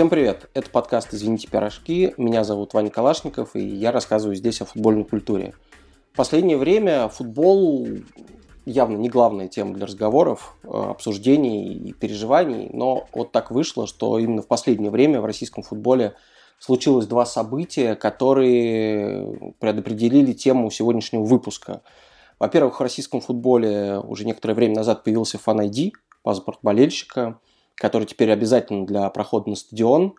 Всем привет! Это подкаст «Извините, пирожки». Меня зовут Ваня Калашников, и я рассказываю здесь о футбольной культуре. В последнее время футбол явно не главная тема для разговоров, э, обсуждений и переживаний, но вот так вышло, что именно в последнее время в российском футболе случилось два события, которые предопределили тему сегодняшнего выпуска. Во-первых, в российском футболе уже некоторое время назад появился Fan ID, паспорт болельщика – который теперь обязательно для прохода на стадион.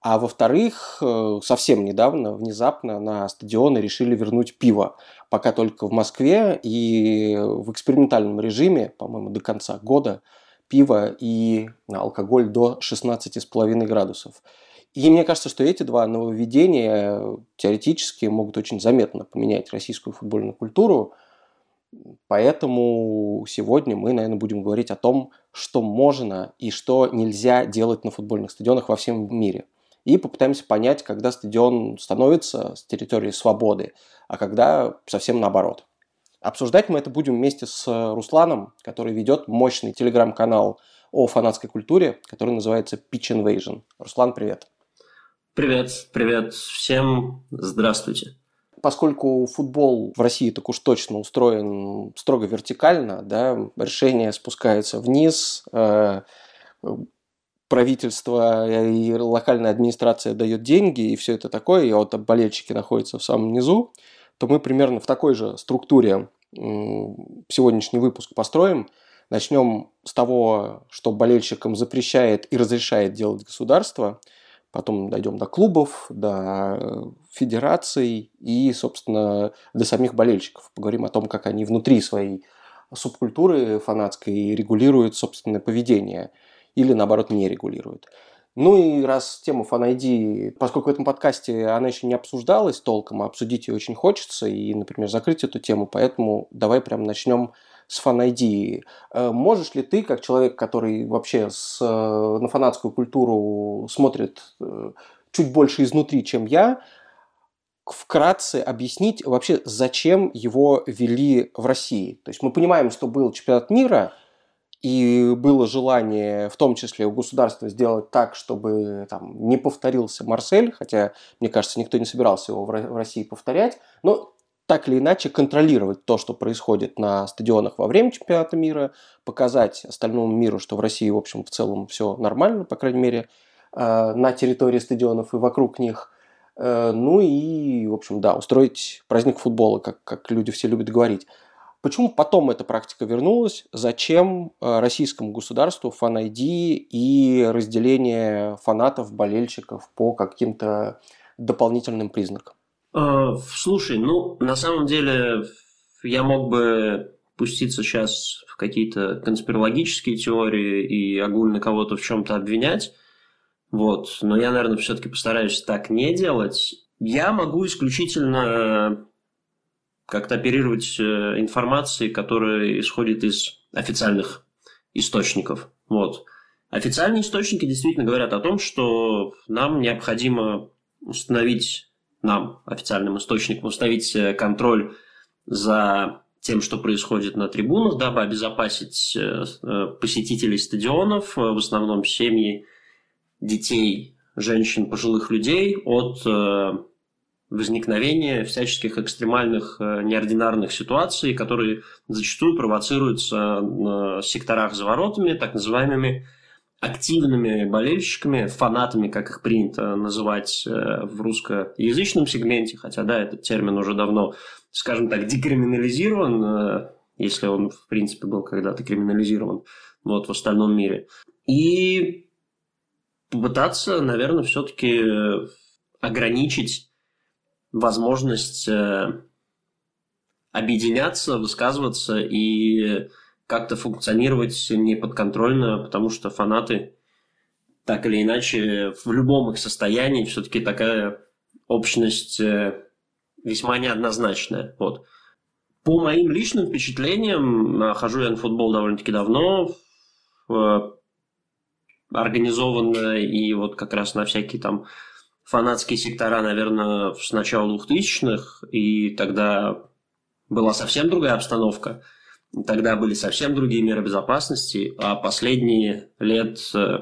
А во-вторых, э, совсем недавно, внезапно на стадионы решили вернуть пиво. Пока только в Москве и в экспериментальном режиме, по-моему, до конца года, пиво и алкоголь до 16,5 градусов. И мне кажется, что эти два нововведения теоретически могут очень заметно поменять российскую футбольную культуру – Поэтому сегодня мы, наверное, будем говорить о том, что можно и что нельзя делать на футбольных стадионах во всем мире. И попытаемся понять, когда стадион становится с территории свободы, а когда совсем наоборот. Обсуждать мы это будем вместе с Русланом, который ведет мощный телеграм-канал о фанатской культуре, который называется Pitch Invasion. Руслан, привет. Привет, привет всем, здравствуйте поскольку футбол в России так уж точно устроен строго вертикально, да, решение спускается вниз, э, правительство и локальная администрация дает деньги, и все это такое, и вот болельщики находятся в самом низу, то мы примерно в такой же структуре сегодняшний выпуск построим. Начнем с того, что болельщикам запрещает и разрешает делать государство – Потом дойдем до клубов, до э, федераций и, собственно, до самих болельщиков. Поговорим о том, как они внутри своей субкультуры фанатской регулируют собственное поведение или, наоборот, не регулируют. Ну и раз тема фан поскольку в этом подкасте она еще не обсуждалась толком, а обсудить ее очень хочется и, например, закрыть эту тему, поэтому давай прям начнем с фан-ID. Э, можешь ли ты, как человек, который вообще с, э, на фанатскую культуру смотрит э, чуть больше изнутри, чем я, вкратце объяснить вообще, зачем его ввели в России? То есть мы понимаем, что был чемпионат мира, и было желание, в том числе у государства, сделать так, чтобы там, не повторился Марсель, хотя, мне кажется, никто не собирался его в России повторять. Но так или иначе контролировать то, что происходит на стадионах во время чемпионата мира, показать остальному миру, что в России, в общем, в целом все нормально, по крайней мере, э, на территории стадионов и вокруг них. Э, ну и, в общем, да, устроить праздник футбола, как, как люди все любят говорить. Почему потом эта практика вернулась? Зачем э, российскому государству фан-ID и разделение фанатов, болельщиков по каким-то дополнительным признакам? Э, слушай, ну, на самом деле, я мог бы пуститься сейчас в какие-то конспирологические теории и огульно кого-то в чем-то обвинять. Вот. Но я, наверное, все-таки постараюсь так не делать. Я могу исключительно как-то оперировать э, информацией, которая исходит из официальных источников. Вот. Официальные источники действительно говорят о том, что нам необходимо установить нам, официальным источникам, установить э, контроль за тем, что происходит на трибунах, дабы обезопасить э, э, посетителей стадионов, в основном семьи детей, женщин, пожилых людей от возникновения всяческих экстремальных неординарных ситуаций, которые зачастую провоцируются на секторах за воротами, так называемыми активными болельщиками, фанатами, как их принято называть э, в русскоязычном сегменте, хотя, да, этот термин уже давно, скажем так, декриминализирован, э, если он, в принципе, был когда-то криминализирован вот, в остальном мире. И попытаться, наверное, все-таки ограничить возможность э, объединяться, высказываться и как-то функционировать неподконтрольно, потому что фанаты так или иначе в любом их состоянии все-таки такая общность э, весьма неоднозначная. Вот. По моим личным впечатлениям, хожу я на футбол довольно-таки давно, организованно и вот как раз на всякие там фанатские сектора, наверное, с начала 2000-х, и тогда была совсем другая обстановка – Тогда были совсем другие меры безопасности, а последние лет, э,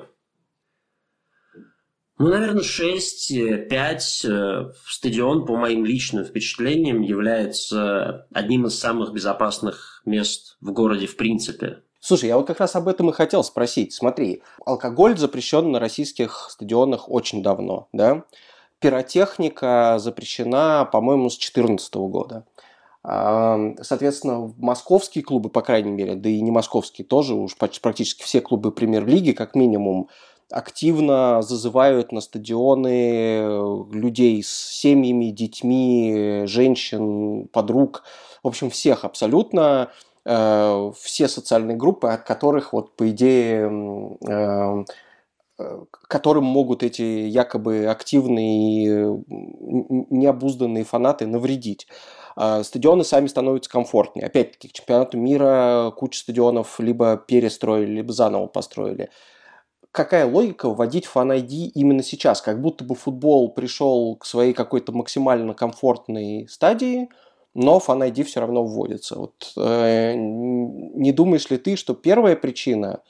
Ну, наверное, 6-5 стадион, по моим личным впечатлениям, является одним из самых безопасных мест в городе в принципе. Слушай, я вот как раз об этом и хотел спросить. Смотри, алкоголь запрещен на российских стадионах очень давно, да? Пиротехника запрещена, по-моему, с 2014 года. Соответственно, московские клубы, по крайней мере, да и не московские тоже, уж практически все клубы премьер-лиги, как минимум, активно зазывают на стадионы людей с семьями, детьми, женщин, подруг, в общем, всех абсолютно. Э, все социальные группы, от которых, вот, по идее, э, э, которым могут эти якобы активные, необузданные фанаты навредить. А стадионы сами становятся комфортнее. Опять-таки, к чемпионату мира куча стадионов либо перестроили, либо заново построили. Какая логика вводить Fan ID именно сейчас? Как будто бы футбол пришел к своей какой-то максимально комфортной стадии – но Fan ID все равно вводится. Вот, э, не думаешь ли ты, что первая причина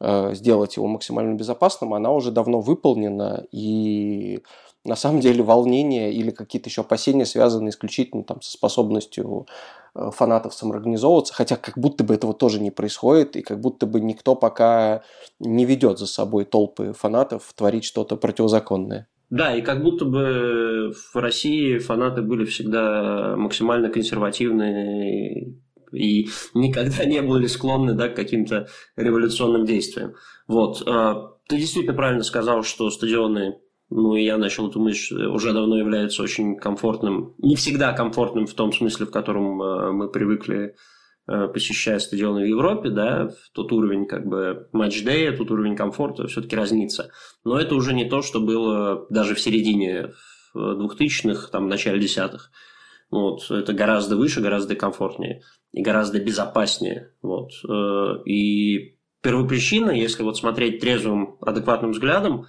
э, сделать его максимально безопасным, она уже давно выполнена, и на самом деле волнения или какие-то еще опасения связаны исключительно там, со способностью э, фанатов самоорганизовываться, хотя как будто бы этого тоже не происходит, и как будто бы никто пока не ведет за собой толпы фанатов творить что-то противозаконное. Да, и как будто бы в России фанаты были всегда максимально консервативны и никогда не были склонны да, к каким-то революционным действиям. Вот. А, ты действительно правильно сказал, что стадионы, ну и я начал думать, что уже давно являются очень комфортным, не всегда комфортным в том смысле, в котором а, мы привыкли Э, посещая стадионы в Европе, да, тот уровень как бы матч-дея, тот уровень комфорта все-таки разнится. Но это уже не то, что было даже в середине 2000-х, там, в начале десятых. Вот, это гораздо выше, гораздо комфортнее и гораздо безопаснее. Вот. Э, и первопричина, если вот смотреть трезвым, адекватным взглядом,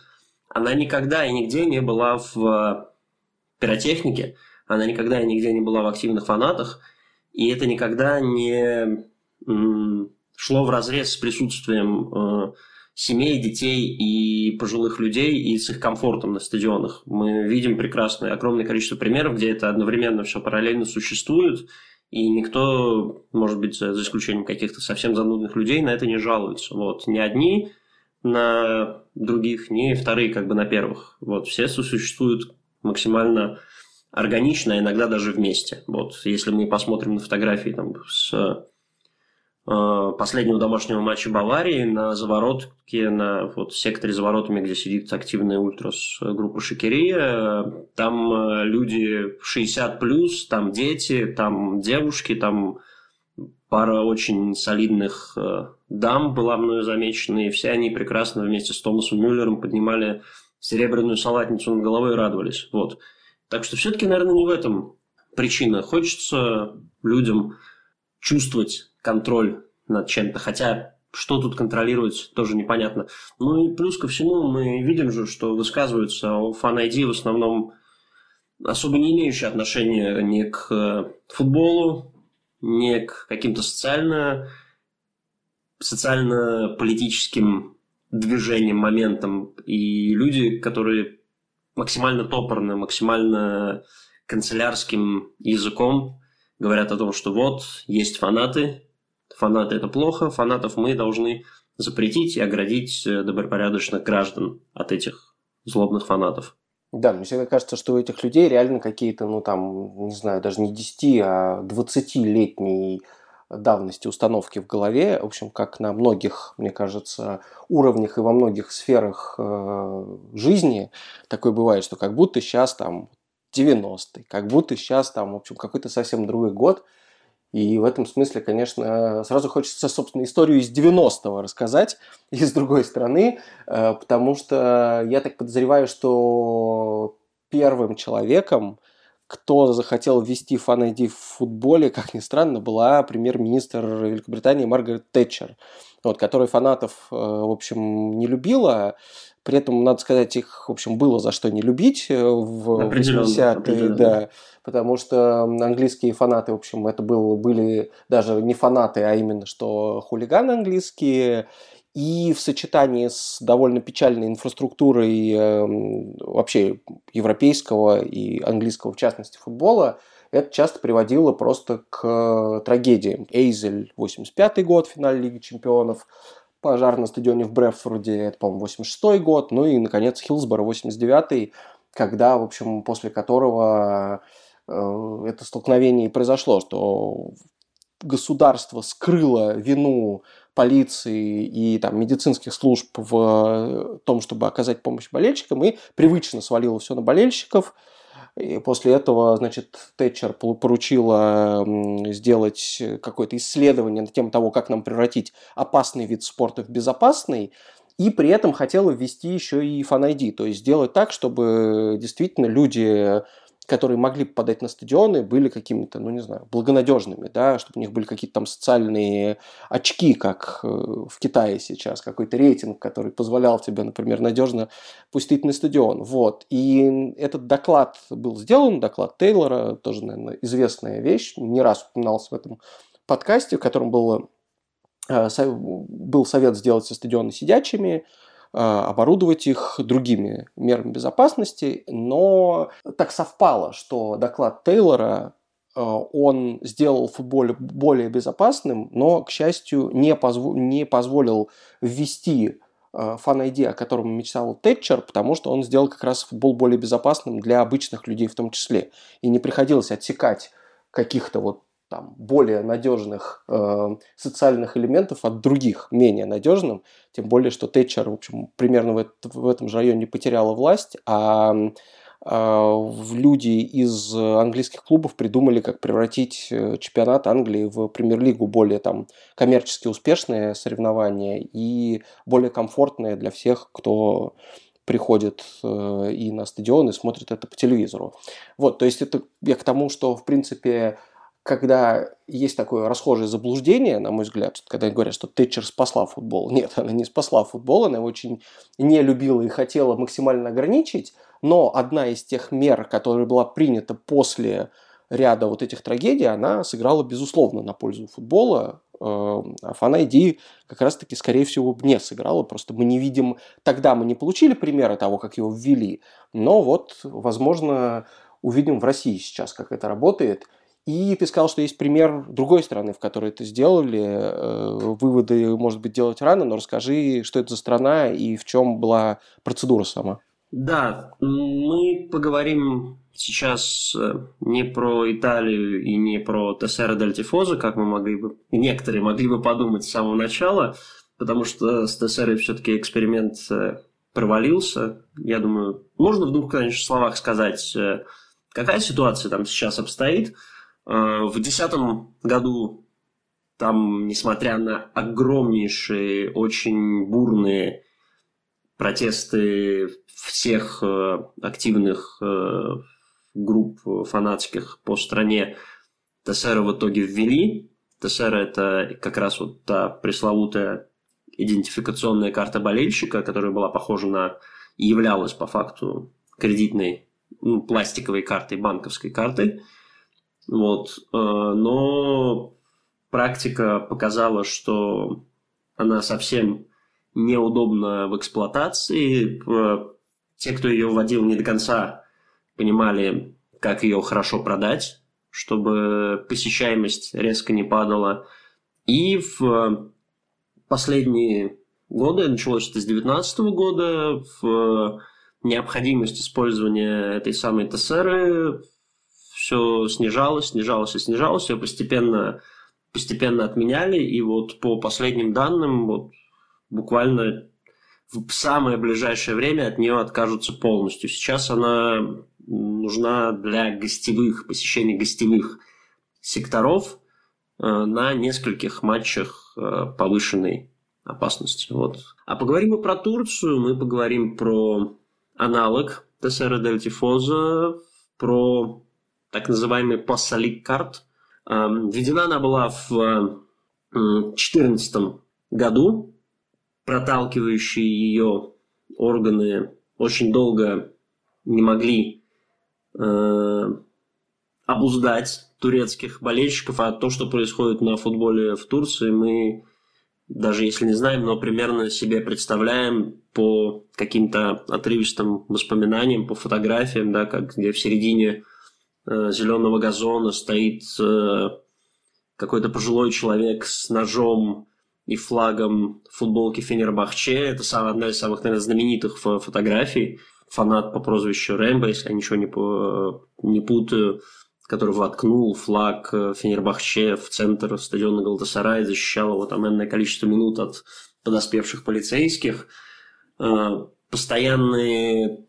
она никогда и нигде не была в пиротехнике, она никогда и нигде не была в активных фанатах – и это никогда не шло в разрез с присутствием э, семей, детей и пожилых людей и с их комфортом на стадионах. Мы видим прекрасное, огромное количество примеров, где это одновременно все параллельно существует, и никто, может быть, за, исключением каких-то совсем занудных людей, на это не жалуется. Вот. Ни одни на других, ни вторые как бы на первых. Вот. Все существуют максимально органично, а иногда даже вместе. Вот, если мы посмотрим на фотографии там, с э, последнего домашнего матча Баварии на заворотке, на вот, секторе за воротами, где сидит активная ультрас группа Шикерия, там э, люди 60 плюс, там дети, там девушки, там пара очень солидных э, дам была мною замечена, и все они прекрасно вместе с Томасом Мюллером поднимали серебряную салатницу над головой и радовались. Вот. Так что все-таки, наверное, не в этом причина. Хочется людям чувствовать контроль над чем-то. Хотя что тут контролировать, тоже непонятно. Ну и плюс ко всему мы видим же, что высказываются о фан-айди в основном особо не имеющие отношения ни к футболу, ни к каким-то социально, социально-политическим движениям, моментам. И люди, которые максимально топорно, максимально канцелярским языком говорят о том, что вот, есть фанаты, фанаты это плохо, фанатов мы должны запретить и оградить э, добропорядочных граждан от этих злобных фанатов. Да, мне всегда кажется, что у этих людей реально какие-то, ну там, не знаю, даже не 10, а 20-летний давности установки в голове, в общем, как на многих, мне кажется, уровнях и во многих сферах э, жизни такое бывает, что как будто сейчас там 90-й, как будто сейчас там, в общем, какой-то совсем другой год, и в этом смысле, конечно, сразу хочется, собственно, историю из 90-го рассказать, и с другой стороны, э, потому что я так подозреваю, что первым человеком, кто захотел ввести фан в футболе, как ни странно, была премьер-министр Великобритании Маргарет Тэтчер, вот, которая фанатов, э, в общем, не любила. При этом, надо сказать, их, в общем, было за что не любить э, в 80-е, да, потому что английские фанаты, в общем, это было, были даже не фанаты, а именно что хулиганы английские, И в сочетании с довольно печальной инфраструктурой э, вообще европейского и английского, в частности, футбола, это часто приводило просто к трагедиям. Эйзель, 85 год, финал Лиги Чемпионов, пожар на стадионе в Брефорде, это, по-моему, 86 год, ну и, наконец, Хилсборо, 89 когда, в общем, после которого э, это столкновение и произошло, что государство скрыло вину полиции и там, медицинских служб в том, чтобы оказать помощь болельщикам, и привычно свалило все на болельщиков. И после этого, значит, Тэтчер поручила сделать какое-то исследование на тему того, как нам превратить опасный вид спорта в безопасный и при этом хотела ввести еще и Fan ID, то есть сделать так, чтобы действительно люди, которые могли попадать на стадионы, были какими-то, ну не знаю, благонадежными, да, чтобы у них были какие-то там социальные очки, как э, в Китае сейчас, какой-то рейтинг, который позволял тебе, например, надежно пустить на стадион. Вот. И этот доклад был сделан, доклад Тейлора, тоже, наверное, известная вещь, не раз упоминался в этом подкасте, в котором было Э, был совет сделать все стадионы сидячими, оборудовать их другими мерами безопасности, но так совпало, что доклад Тейлора э, он сделал футбол более безопасным, но, к счастью, не, позво- не позволил ввести фан ID, о котором мечтал Тэтчер, потому что он сделал как раз футбол более безопасным для обычных людей в том числе. И не приходилось отсекать каких-то вот там, более надежных э, социальных элементов от других менее надежным. Тем более, что Тэтчер, в общем, примерно в, в этом же районе потеряла власть, а э, люди из английских клубов придумали, как превратить э, чемпионат Англии в премьер-лигу более там коммерчески успешное соревнование и более комфортное для всех, кто приходит э, и на стадион и смотрит это по телевизору. Вот, то есть это я к тому, что, в принципе, когда есть такое расхожее заблуждение, на мой взгляд, когда говорят, что Тэтчер спасла футбол. Нет, она не спасла футбол, она его очень не любила и хотела максимально ограничить, но одна из тех мер, которая была принята после ряда вот этих трагедий, она сыграла, безусловно, на пользу футбола, а Fan ID как раз-таки, скорее всего, не сыграла. Просто мы не видим... Тогда мы не получили примера того, как его ввели, но вот, возможно, увидим в России сейчас, как это работает – и ты сказал, что есть пример другой страны, в которой это сделали. Э, выводы, может быть, делать рано, но расскажи, что это за страна и в чем была процедура сама. Да, мы поговорим сейчас э, не про Италию и не про Тессера Дель Тифоза, как мы могли бы, некоторые могли бы подумать с самого начала, потому что с Тессерой все-таки эксперимент э, провалился. Я думаю, можно в двух, конечно, словах сказать, какая ситуация там сейчас обстоит – в 2010 году там, несмотря на огромнейшие, очень бурные протесты всех э, активных э, групп фанатских по стране, ТСР в итоге ввели. ТСР – это как раз вот та пресловутая идентификационная карта болельщика, которая была похожа на и являлась по факту кредитной ну, пластиковой картой, банковской картой – вот. Э, но практика показала, что она совсем неудобна в эксплуатации. Э, те, кто ее вводил не до конца, понимали, как ее хорошо продать, чтобы посещаемость резко не падала. И в последние годы, началось это с 2019 года, в необходимость использования этой самой ТСР все снижалось, снижалось и снижалось, ее постепенно, постепенно отменяли, и вот по последним данным, вот буквально в самое ближайшее время от нее откажутся полностью. Сейчас она нужна для гостевых, посещения гостевых секторов э, на нескольких матчах э, повышенной опасности. Вот. А поговорим мы про Турцию, мы поговорим про аналог ТСР Дельтифоза, про так называемый Пассалик карт. Эм, введена она была в 2014 году. Проталкивающие ее органы очень долго не могли э, обуздать турецких болельщиков, а то, что происходит на футболе в Турции, мы даже если не знаем, но примерно себе представляем по каким-то отрывистым воспоминаниям, по фотографиям, да, как где в середине э, зеленого газона стоит э, какой-то пожилой человек с ножом и флагом футболки Фенербахче. Это одна из самых, наверное, знаменитых фотографий. Фанат по прозвищу Рэмбо, если я ничего не, не путаю который воткнул флаг э, Фенербахче в центр стадиона Галатасарай, защищал его там энное количество минут от подоспевших полицейских. Постоянные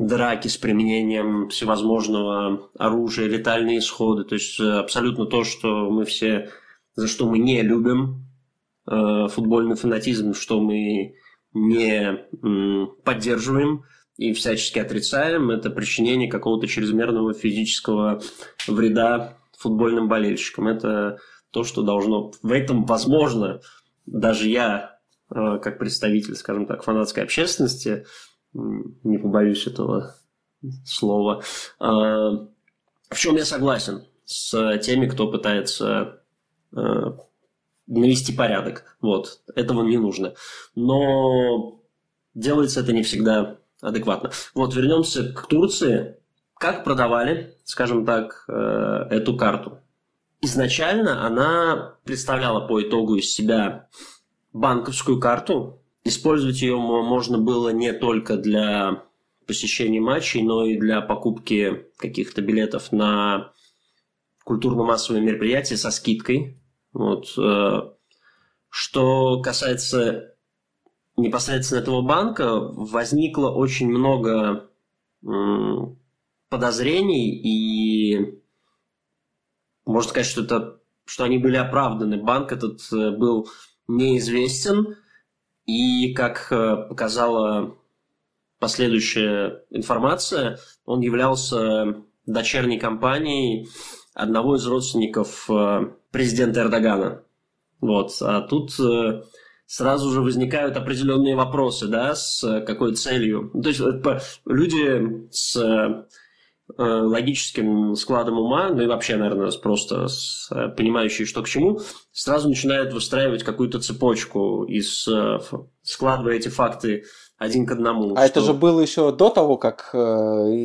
драки с применением всевозможного оружия, летальные исходы. То есть э, абсолютно то, что мы все, за что мы не любим футбольный фанатизм, что мы не поддерживаем – и всячески отрицаем, это причинение какого-то чрезмерного физического вреда футбольным болельщикам. Это то, что должно... В этом, возможно, даже я, э, как представитель, скажем так, фанатской общественности, не побоюсь этого слова, э, в чем я согласен с теми, кто пытается э, навести порядок. Вот, этого не нужно. Но делается это не всегда адекватно. Вот, вернемся к Турции. Как продавали, скажем так, э, эту карту? Изначально она представляла по итогу из себя банковскую карту. Использовать ее можно было не только для посещения матчей, но и для покупки каких-то билетов на культурно-массовые мероприятия со скидкой. Вот. Э, что касается непосредственно этого банка возникло очень много подозрений и можно сказать, что это что они были оправданы. Банк этот э, был неизвестен, и, как э, показала последующая информация, он являлся дочерней компанией одного из родственников э, президента Эрдогана. Вот. А тут сразу же возникают определенные вопросы, да, с э, какой целью. То есть люди с э, логическим складом ума, ну и вообще, наверное, просто с, э, понимающие, что к чему, сразу начинают выстраивать какую-то цепочку из складывая эти факты один к одному. А что... это же было еще до того, как э,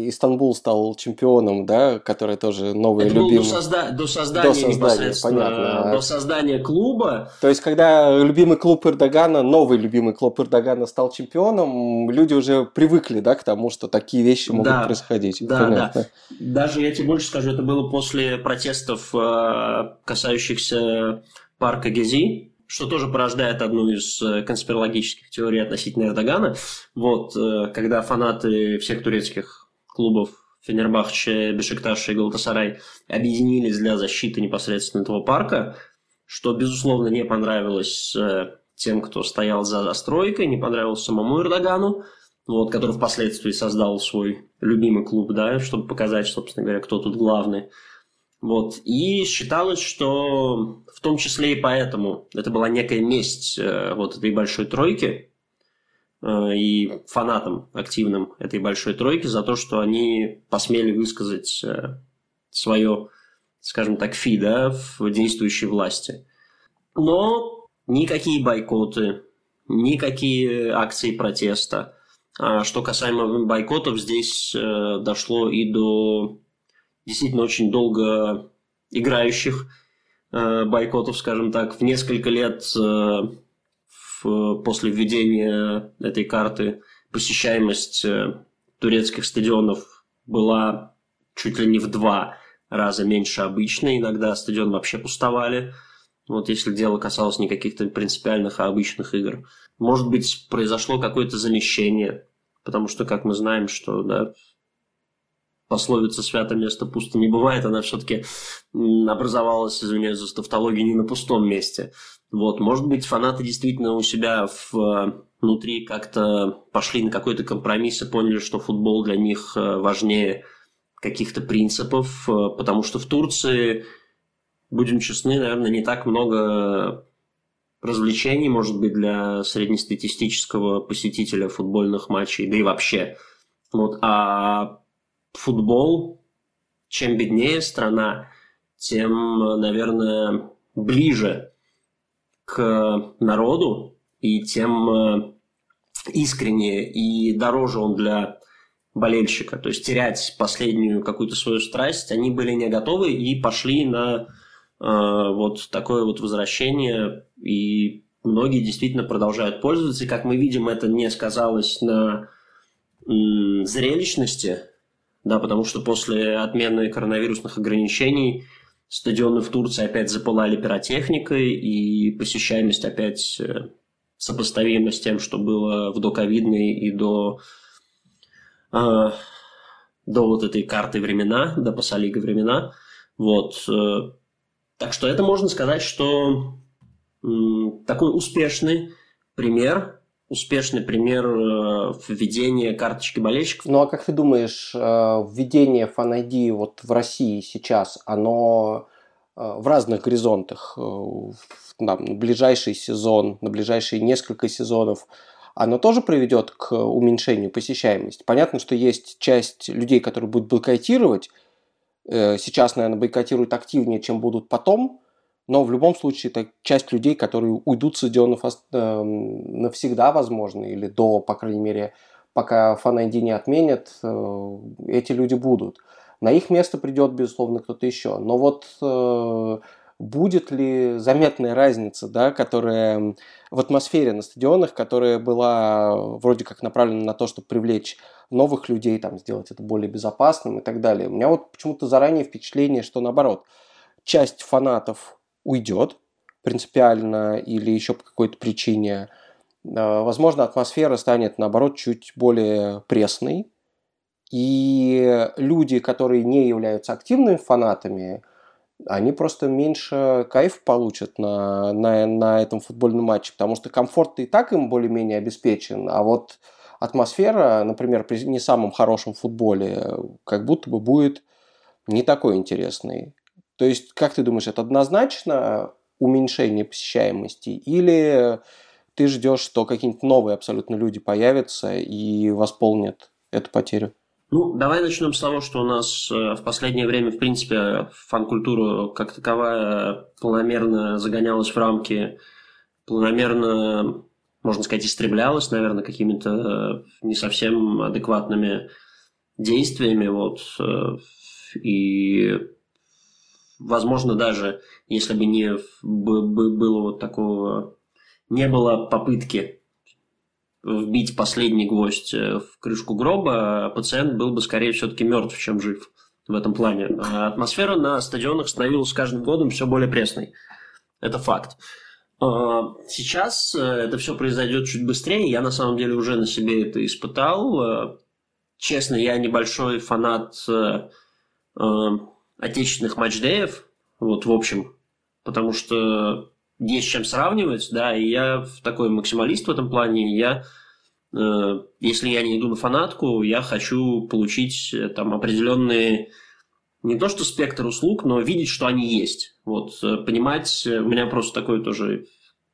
Истанбул стал чемпионом, да, который тоже новый это любимый. Было до, созда... до создания, до создания понятно. до создания клуба. То есть, когда любимый клуб Эрдогана, новый любимый клуб Эрдогана стал чемпионом, люди уже привыкли, да, к тому, что такие вещи могут да, происходить. Да, понятно. да. Даже я тебе больше скажу, это было после протестов, э, касающихся парка Гези что тоже порождает одну из э, конспирологических теорий относительно Эрдогана. Вот, э, когда фанаты всех турецких клубов Фенербахче, Бешикташ и Галатасарай объединились для защиты непосредственно этого парка, что, безусловно, не понравилось э, тем, кто стоял за застройкой, не понравилось самому Эрдогану, вот, который впоследствии создал свой любимый клуб, да, чтобы показать, собственно говоря, кто тут главный. Вот. И считалось, что в том числе и поэтому это была некая месть э, вот этой большой тройки э, и фанатам активным этой большой тройки за то, что они посмели высказать э, свое, скажем так, фи да, в действующей власти. Но никакие бойкоты, никакие акции протеста. А что касаемо бойкотов, здесь дошло и до действительно очень долго играющих э, бойкотов, скажем так, в несколько лет э, в, после введения этой карты посещаемость э, турецких стадионов была чуть ли не в два раза меньше обычной. Иногда стадион вообще пустовали. Вот если дело касалось не каких-то принципиальных, а обычных игр. Может быть, произошло какое-то замещение, потому что, как мы знаем, что да, пословица «свято место пусто не бывает», она все-таки образовалась, извиняюсь за тавтологию, не на пустом месте. Вот, может быть, фанаты действительно у себя в, внутри как-то пошли на какой-то компромисс и поняли, что футбол для них э, важнее каких-то принципов, э, потому что в Турции, будем честны, наверное, не так много развлечений, может быть, для среднестатистического посетителя футбольных матчей, да и вообще. Вот, а футбол, чем беднее страна, тем, наверное, ближе к народу, и тем э, искреннее и дороже он для болельщика. То есть терять последнюю какую-то свою страсть они были не готовы и пошли на э, вот такое вот возвращение. И многие действительно продолжают пользоваться. И как мы видим, это не сказалось на м, зрелищности, да, потому что после отмены коронавирусных ограничений стадионы в Турции опять запылали пиротехникой, и посещаемость опять э, сопоставима с тем, что было в доковидные и до, э, до вот этой карты времена, до Пасалига времена. Вот. Э, так что это можно сказать, что такой успешный пример успешный пример э, введения карточки болельщиков. Ну а как ты думаешь, э, введение ID вот в России сейчас, оно э, в разных горизонтах, на ближайший сезон, на ближайшие несколько сезонов, оно тоже приведет к уменьшению посещаемости. Понятно, что есть часть людей, которые будут бойкотировать. Сейчас, наверное, бойкотируют активнее, чем будут потом. Но в любом случае это часть людей, которые уйдут с стадионов эм, навсегда, возможно, или до, по крайней мере, пока фан не отменят, э, эти люди будут. На их место придет, безусловно, кто-то еще. Но вот э, будет ли заметная разница, да, которая в атмосфере на стадионах, которая была вроде как направлена на то, чтобы привлечь новых людей, там, сделать это более безопасным и так далее. У меня вот почему-то заранее впечатление, что наоборот, часть фанатов уйдет принципиально или еще по какой-то причине, а, возможно, атмосфера станет, наоборот, чуть более пресной, и люди, которые не являются активными фанатами, они просто меньше кайф получат на, на, на этом футбольном матче, потому что комфорт и так им более-менее обеспечен, а вот атмосфера, например, при не самом хорошем футболе, как будто бы будет не такой интересной. То есть, как ты думаешь, это однозначно уменьшение посещаемости или ты ждешь, что какие-нибудь новые абсолютно люди появятся и восполнят эту потерю? Ну, давай начнем с того, что у нас э, в последнее время, в принципе, фан-культура как таковая планомерно загонялась в рамки, планомерно, можно сказать, истреблялась, наверное, какими-то э, не совсем адекватными действиями. Вот. Э, и возможно, даже если бы не было вот такого, не было попытки вбить последний гвоздь э, в крышку гроба, пациент был бы скорее все-таки мертв, чем жив в этом плане. А атмосфера на стадионах становилась с каждым годом все более пресной. Это факт. А, сейчас э, это все произойдет чуть быстрее. Я на самом деле уже на себе это испытал. Э, честно, я небольшой фанат отечественных матчдеев, вот в общем, потому что есть чем сравнивать, да, и я такой максималист в этом плане, я э, если я не иду на фанатку, я хочу получить э, там определенные не то что спектр услуг, но видеть, что они есть. Вот, э, понимать, у меня просто такой тоже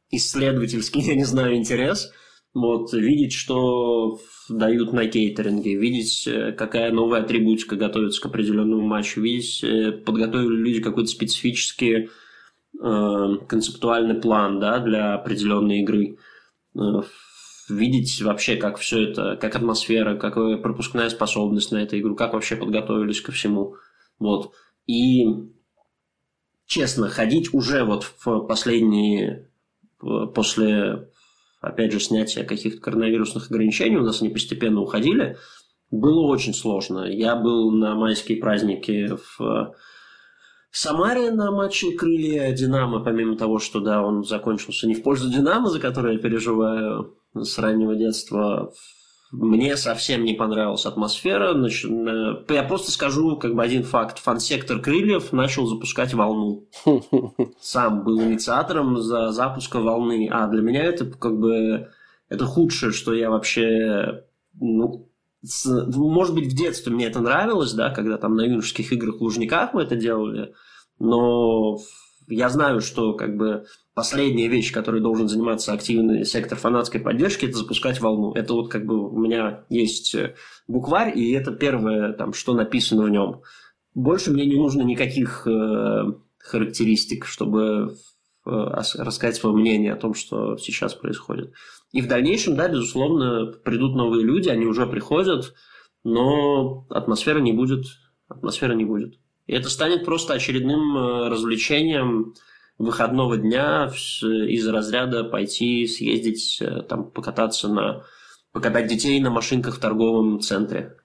исследовательский, я не знаю, интерес. Вот, видеть, что дают на кейтеринге, видеть, э, какая новая атрибутика готовится к определенному матчу, видеть, э, подготовили люди какой-то специфический э, концептуальный план да, для определенной игры. Э, видеть вообще, как все это, как атмосфера, какая пропускная способность на эту игру, как вообще подготовились ко всему. Вот. И честно, ходить уже вот в последние, после опять же, снятия каких-то коронавирусных ограничений, у нас они постепенно уходили, было очень сложно. Я был на майские праздники в Самаре на матче крылья Динамо, помимо того, что да, он закончился не в пользу Динамо, за который я переживаю с раннего детства, мне совсем не понравилась атмосфера. Я просто скажу как бы один факт. Фан-сектор Крыльев начал запускать волну. Сам был инициатором за запуска волны. А для меня это как бы это худшее, что я вообще ну, с, может быть, в детстве мне это нравилось, да, когда там на юношеских играх в Лужниках мы это делали, но я знаю, что как бы последняя вещь, которой должен заниматься активный сектор фанатской поддержки, это запускать волну. Это вот как бы у меня есть э, букварь, и это первое, там, что написано в нем. Больше мне не нужно никаких э, характеристик, чтобы рассказать свое мнение о том, что сейчас происходит. И в дальнейшем, да, безусловно, придут новые люди, они уже приходят, но атмосфера не будет, атмосфера не будет. И это станет просто очередным э, развлечением выходного дня из разряда пойти съездить, э, там, покататься на покатать детей на машинках в торговом центре.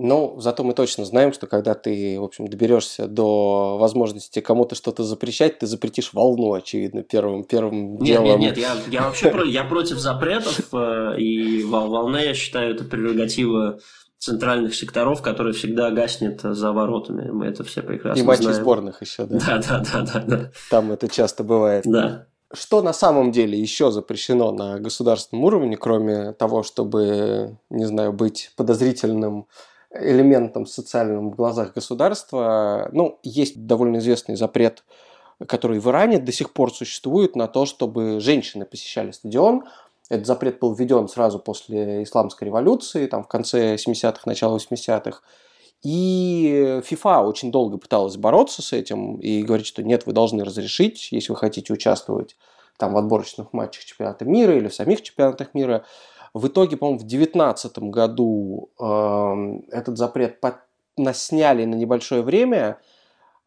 Ну, зато мы точно знаем, что когда ты, в общем, доберешься до возможности кому-то что-то запрещать, ты запретишь волну, очевидно, первым, первым нет, делом. Нет, нет, я, я вообще про, я против запретов, э, и волна, я считаю, это прерогатива центральных секторов, которые всегда гаснет за воротами. Мы это все прекрасно И матчи знаем. сборных еще, да? Да, да, да, да, да. Там это часто бывает. Да. Что на самом деле еще запрещено на государственном уровне, кроме того, чтобы, не знаю, быть подозрительным элементом социальным в глазах государства? Ну, есть довольно известный запрет, который в Иране до сих пор существует, на то, чтобы женщины посещали стадион. Этот запрет был введен сразу после исламской революции, там в конце 70-х, начало 80-х. И FIFA очень долго пыталась бороться с этим и говорить, что нет, вы должны разрешить, если вы хотите участвовать там, в отборочных матчах чемпионата мира или в самих чемпионатах мира. В итоге, по-моему, в 2019 году э, этот запрет под... сняли на небольшое время,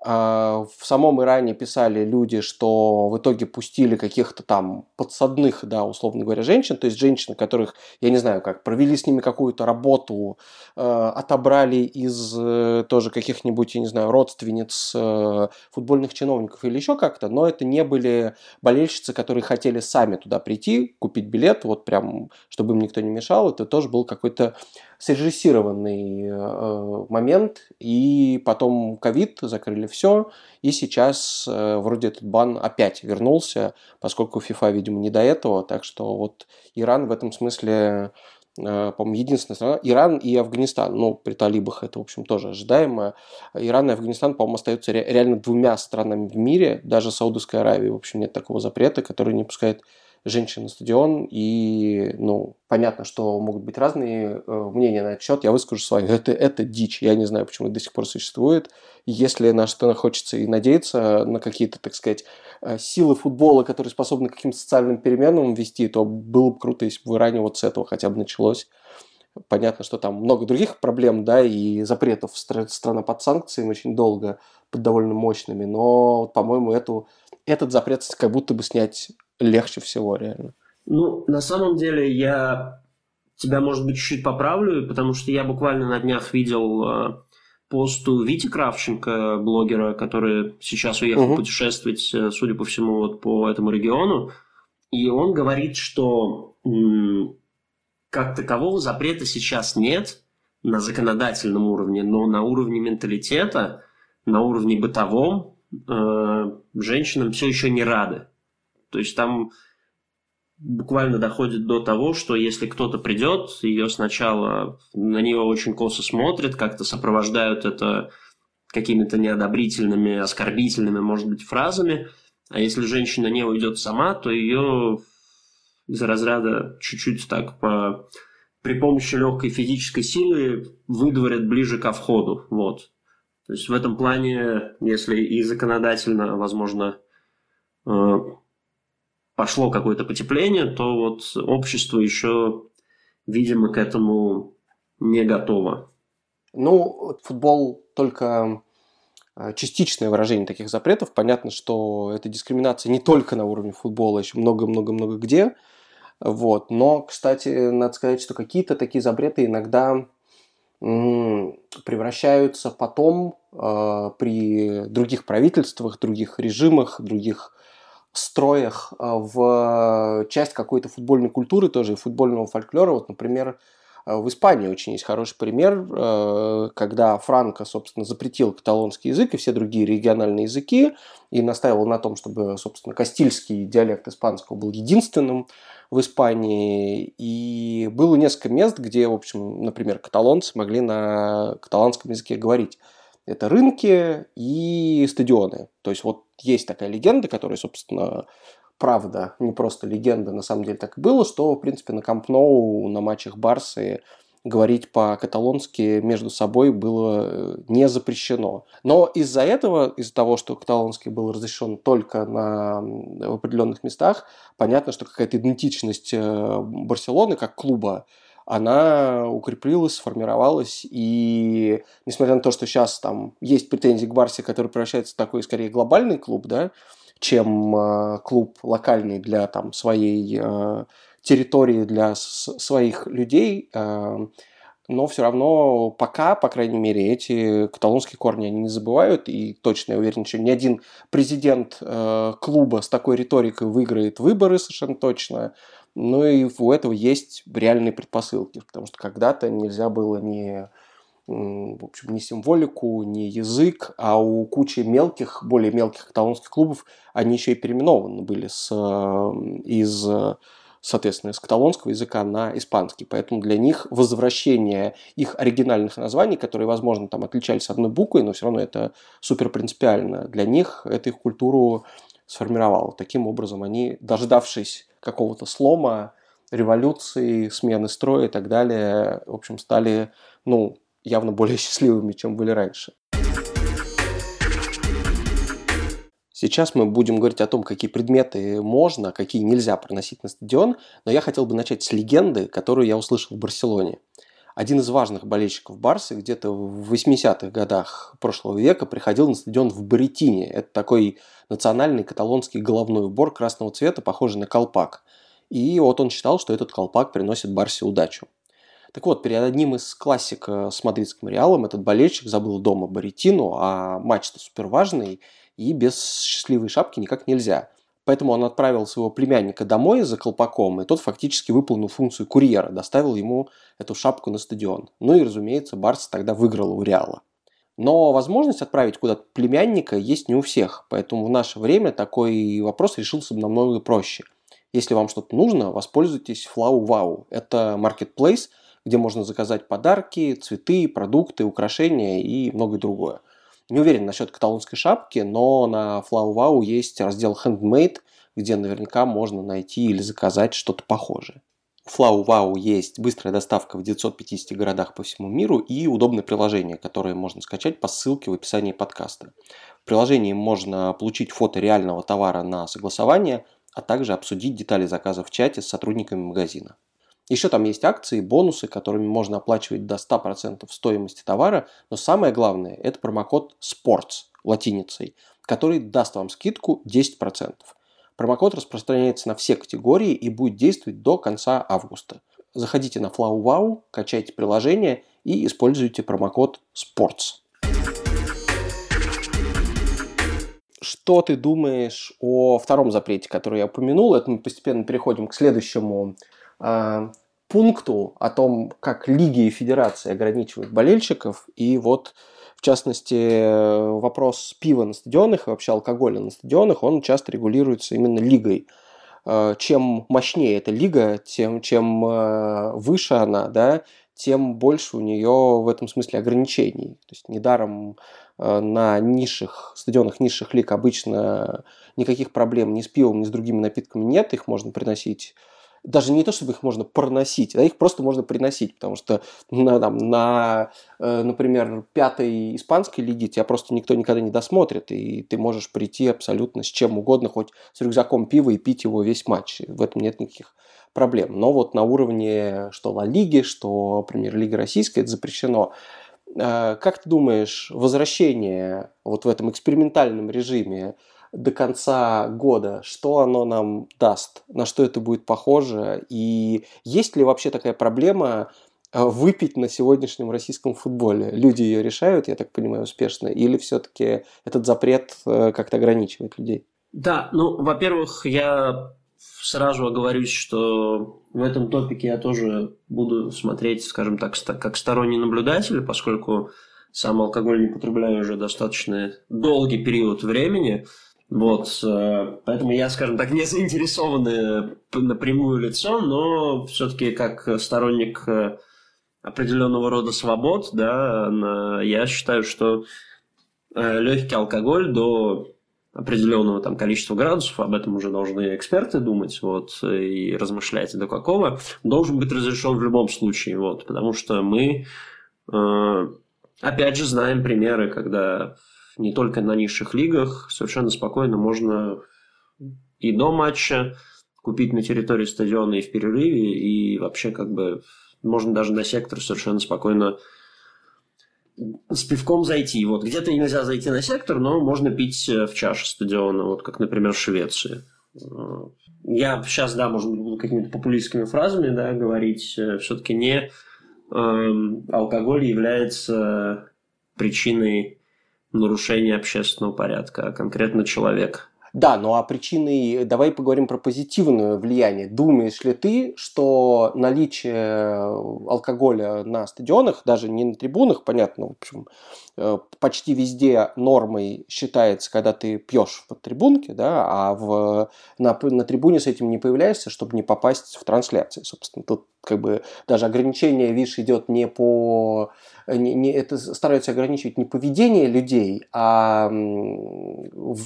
в самом Иране писали люди, что в итоге пустили каких-то там подсадных, да, условно говоря, женщин, то есть женщин, которых, я не знаю как, провели с ними какую-то работу, э, отобрали из э, тоже каких-нибудь, я не знаю, родственниц э, футбольных чиновников или еще как-то, но это не были болельщицы, которые хотели сами туда прийти, купить билет, вот прям, чтобы им никто не мешал, это тоже был какой-то срежиссированный э, момент, и потом ковид, закрыли все, и сейчас э, вроде этот бан опять вернулся, поскольку FIFA, видимо, не до этого, так что вот Иран в этом смысле э, по-моему, единственная страна. Иран и Афганистан, ну, при талибах это, в общем, тоже ожидаемо. Иран и Афганистан, по-моему, остаются ре- реально двумя странами в мире. Даже Саудовской Аравии, в общем, нет такого запрета, который не пускает женщин на стадион. И, ну, понятно, что могут быть разные э, мнения на этот счет. Я выскажу свое. Это, это дичь. Я не знаю, почему это до сих пор существует. Если на что хочется и надеяться на какие-то, так сказать, э, силы футбола, которые способны к каким-то социальным переменам вести, то было бы круто, если бы в Иране вот с этого хотя бы началось. Понятно, что там много других проблем, да, и запретов страна под санкциями очень долго, под довольно мощными, но, по-моему, эту, этот запрет как будто бы снять легче всего, реально. Ну, на самом деле, я тебя, может быть, чуть-чуть поправлю, потому что я буквально на днях видел э, пост у Вити Кравченко, блогера, который сейчас уехал угу. путешествовать, э, судя по всему, вот по этому региону. И он говорит, что как такового запрета сейчас нет на законодательном уровне, но на уровне менталитета, на уровне бытовом э, женщинам все еще не рады. То есть там буквально доходит до того, что если кто-то придет, ее сначала на нее очень косо смотрят, как-то сопровождают это какими-то неодобрительными, оскорбительными, может быть, фразами. А если женщина не уйдет сама, то ее из разряда чуть-чуть так по при помощи легкой физической силы выдворят ближе ко входу. Вот. То есть в этом плане, если и законодательно, возможно, э, пошло какое-то потепление, то вот общество еще, видимо, к этому не готово. Ну, футбол только э, частичное выражение таких запретов. Понятно, что эта дискриминация не только на уровне футбола, еще много-много-много где. Вот. Но, кстати, надо сказать, что какие-то такие запреты иногда превращаются потом э, при других правительствах, других режимах, других строях э, в часть какой-то футбольной культуры тоже, футбольного фольклора. Вот, например, э, в Испании очень есть хороший пример, э, когда Франко, собственно, запретил каталонский язык и все другие региональные языки и настаивал на том, чтобы, собственно, кастильский диалект испанского был единственным в Испании. И было несколько мест, где, в общем, например, каталонцы могли на каталанском языке говорить. Это рынки и стадионы. То есть вот есть такая легенда, которая, собственно, правда, не просто легенда, на самом деле так и было, что, в принципе, на Камп Ноу, на матчах Барсы говорить по-каталонски между собой было э, не запрещено. Но из-за этого, из-за того, что каталонский был разрешен только на, в определенных местах, понятно, что какая-то идентичность э, Барселоны как клуба она укрепилась, сформировалась, и несмотря на то, что сейчас там есть претензии к Барсе, который превращается в такой, скорее, глобальный клуб, да, чем э, клуб локальный для там своей э, территории, для своих людей, э, но все равно пока, по крайней мере, эти каталонские корни они не забывают, и точно я уверен, что ни один президент э, клуба с такой риторикой выиграет выборы совершенно точно. Ну и у этого есть реальные предпосылки, потому что когда-то нельзя было ни в общем, не символику, не язык, а у кучи мелких, более мелких каталонских клубов они еще и переименованы были с, из, соответственно, с каталонского языка на испанский. Поэтому для них возвращение их оригинальных названий, которые, возможно, там отличались одной буквой, но все равно это супер принципиально, для них это их культуру сформировало. Таким образом, они, дождавшись какого-то слома, революции, смены строя и так далее, в общем, стали, ну, явно более счастливыми, чем были раньше. Сейчас мы будем говорить о том, какие предметы можно, какие нельзя проносить на стадион, но я хотел бы начать с легенды, которую я услышал в Барселоне. Один из важных болельщиков Барсы где-то в 80-х годах прошлого века приходил на стадион в Баритине. Это такой национальный каталонский головной убор красного цвета, похожий на колпак. И вот он считал, что этот колпак приносит Барсе удачу. Так вот, перед одним из классик э, с мадридским Реалом этот болельщик забыл дома Баритину, а матч-то супер важный, и без счастливой шапки никак нельзя. Поэтому он отправил своего племянника домой за колпаком, и тот фактически выполнил функцию курьера, доставил ему эту шапку на стадион. Ну и, разумеется, Барса тогда выиграла у Реала. Но возможность отправить куда-то племянника есть не у всех, поэтому в наше время такой вопрос решился бы намного проще. Если вам что-то нужно, воспользуйтесь Flow Wow. Это marketplace, где можно заказать подарки, цветы, продукты, украшения и многое другое. Не уверен насчет каталонской шапки, но на FlowWow есть раздел Handmade, где наверняка можно найти или заказать что-то похожее. У FlowWow есть быстрая доставка в 950 городах по всему миру и удобное приложение, которое можно скачать по ссылке в описании подкаста. В приложении можно получить фото реального товара на согласование, а также обсудить детали заказа в чате с сотрудниками магазина. Еще там есть акции, бонусы, которыми можно оплачивать до 100% стоимости товара, но самое главное – это промокод SPORTS латиницей, который даст вам скидку 10%. Промокод распространяется на все категории и будет действовать до конца августа. Заходите на FlowWow, качайте приложение и используйте промокод SPORTS. Что ты думаешь о втором запрете, который я упомянул? Это мы постепенно переходим к следующему а, пункту о том, как лиги и федерации ограничивают болельщиков. И вот, в частности, вопрос пива на стадионах и вообще алкоголя на стадионах, он часто регулируется именно лигой. А, чем мощнее эта лига, тем чем а, выше она, да, тем больше у нее в этом смысле ограничений. То есть недаром на низших стадионах низших лиг обычно никаких проблем ни с пивом, ни с другими напитками нет, их можно приносить даже не то, чтобы их можно проносить, а их просто можно приносить, потому что на, там, на э, например, пятой испанской лиге тебя просто никто никогда не досмотрит, и ты можешь прийти абсолютно с чем угодно, хоть с рюкзаком пива и пить его весь матч. В этом нет никаких проблем. Но вот на уровне что Ла Лиги, что Премьер-лига Российская, это запрещено. Э, как ты думаешь, возвращение вот в этом экспериментальном режиме до конца года, что оно нам даст, на что это будет похоже, и есть ли вообще такая проблема э, выпить на сегодняшнем российском футболе? Люди ее решают, я так понимаю, успешно, или все-таки этот запрет э, как-то ограничивает людей? Да, ну, во-первых, я сразу оговорюсь, что в этом топике я тоже буду смотреть, скажем так, как сторонний наблюдатель, поскольку сам алкоголь не потребляю уже достаточно долгий период времени. Вот, э, поэтому я, скажем так, не заинтересованный напрямую лицом, но все-таки как сторонник э, определенного рода свобод, да, я считаю, что э, легкий алкоголь до определенного там количества градусов, об этом уже должны эксперты думать, вот, и размышлять, до какого, должен быть разрешен в любом случае, вот, потому что мы, э, опять же, знаем примеры, когда не только на низших лигах совершенно спокойно можно и до матча купить на территории стадиона и в перерыве, и вообще как бы можно даже на сектор совершенно спокойно с пивком зайти. Вот где-то нельзя зайти на сектор, но можно пить э, в чаше стадиона, вот как, например, в Швеции. Э, я сейчас, да, может быть, буду какими-то популистскими фразами да, говорить. Э, Все-таки не э, алкоголь является причиной нарушения общественного порядка, а конкретно человек. Да, ну а причиной, давай поговорим про позитивное влияние. Думаешь ли ты, что наличие алкоголя на стадионах, даже не на трибунах, понятно, в общем, почти везде нормой считается, когда ты пьешь в трибунке, да, а в, на, на трибуне с этим не появляешься, чтобы не попасть в трансляции, собственно. Тут как бы даже ограничение, видишь, идет не по не, не, это стараются ограничивать не поведение людей, а в,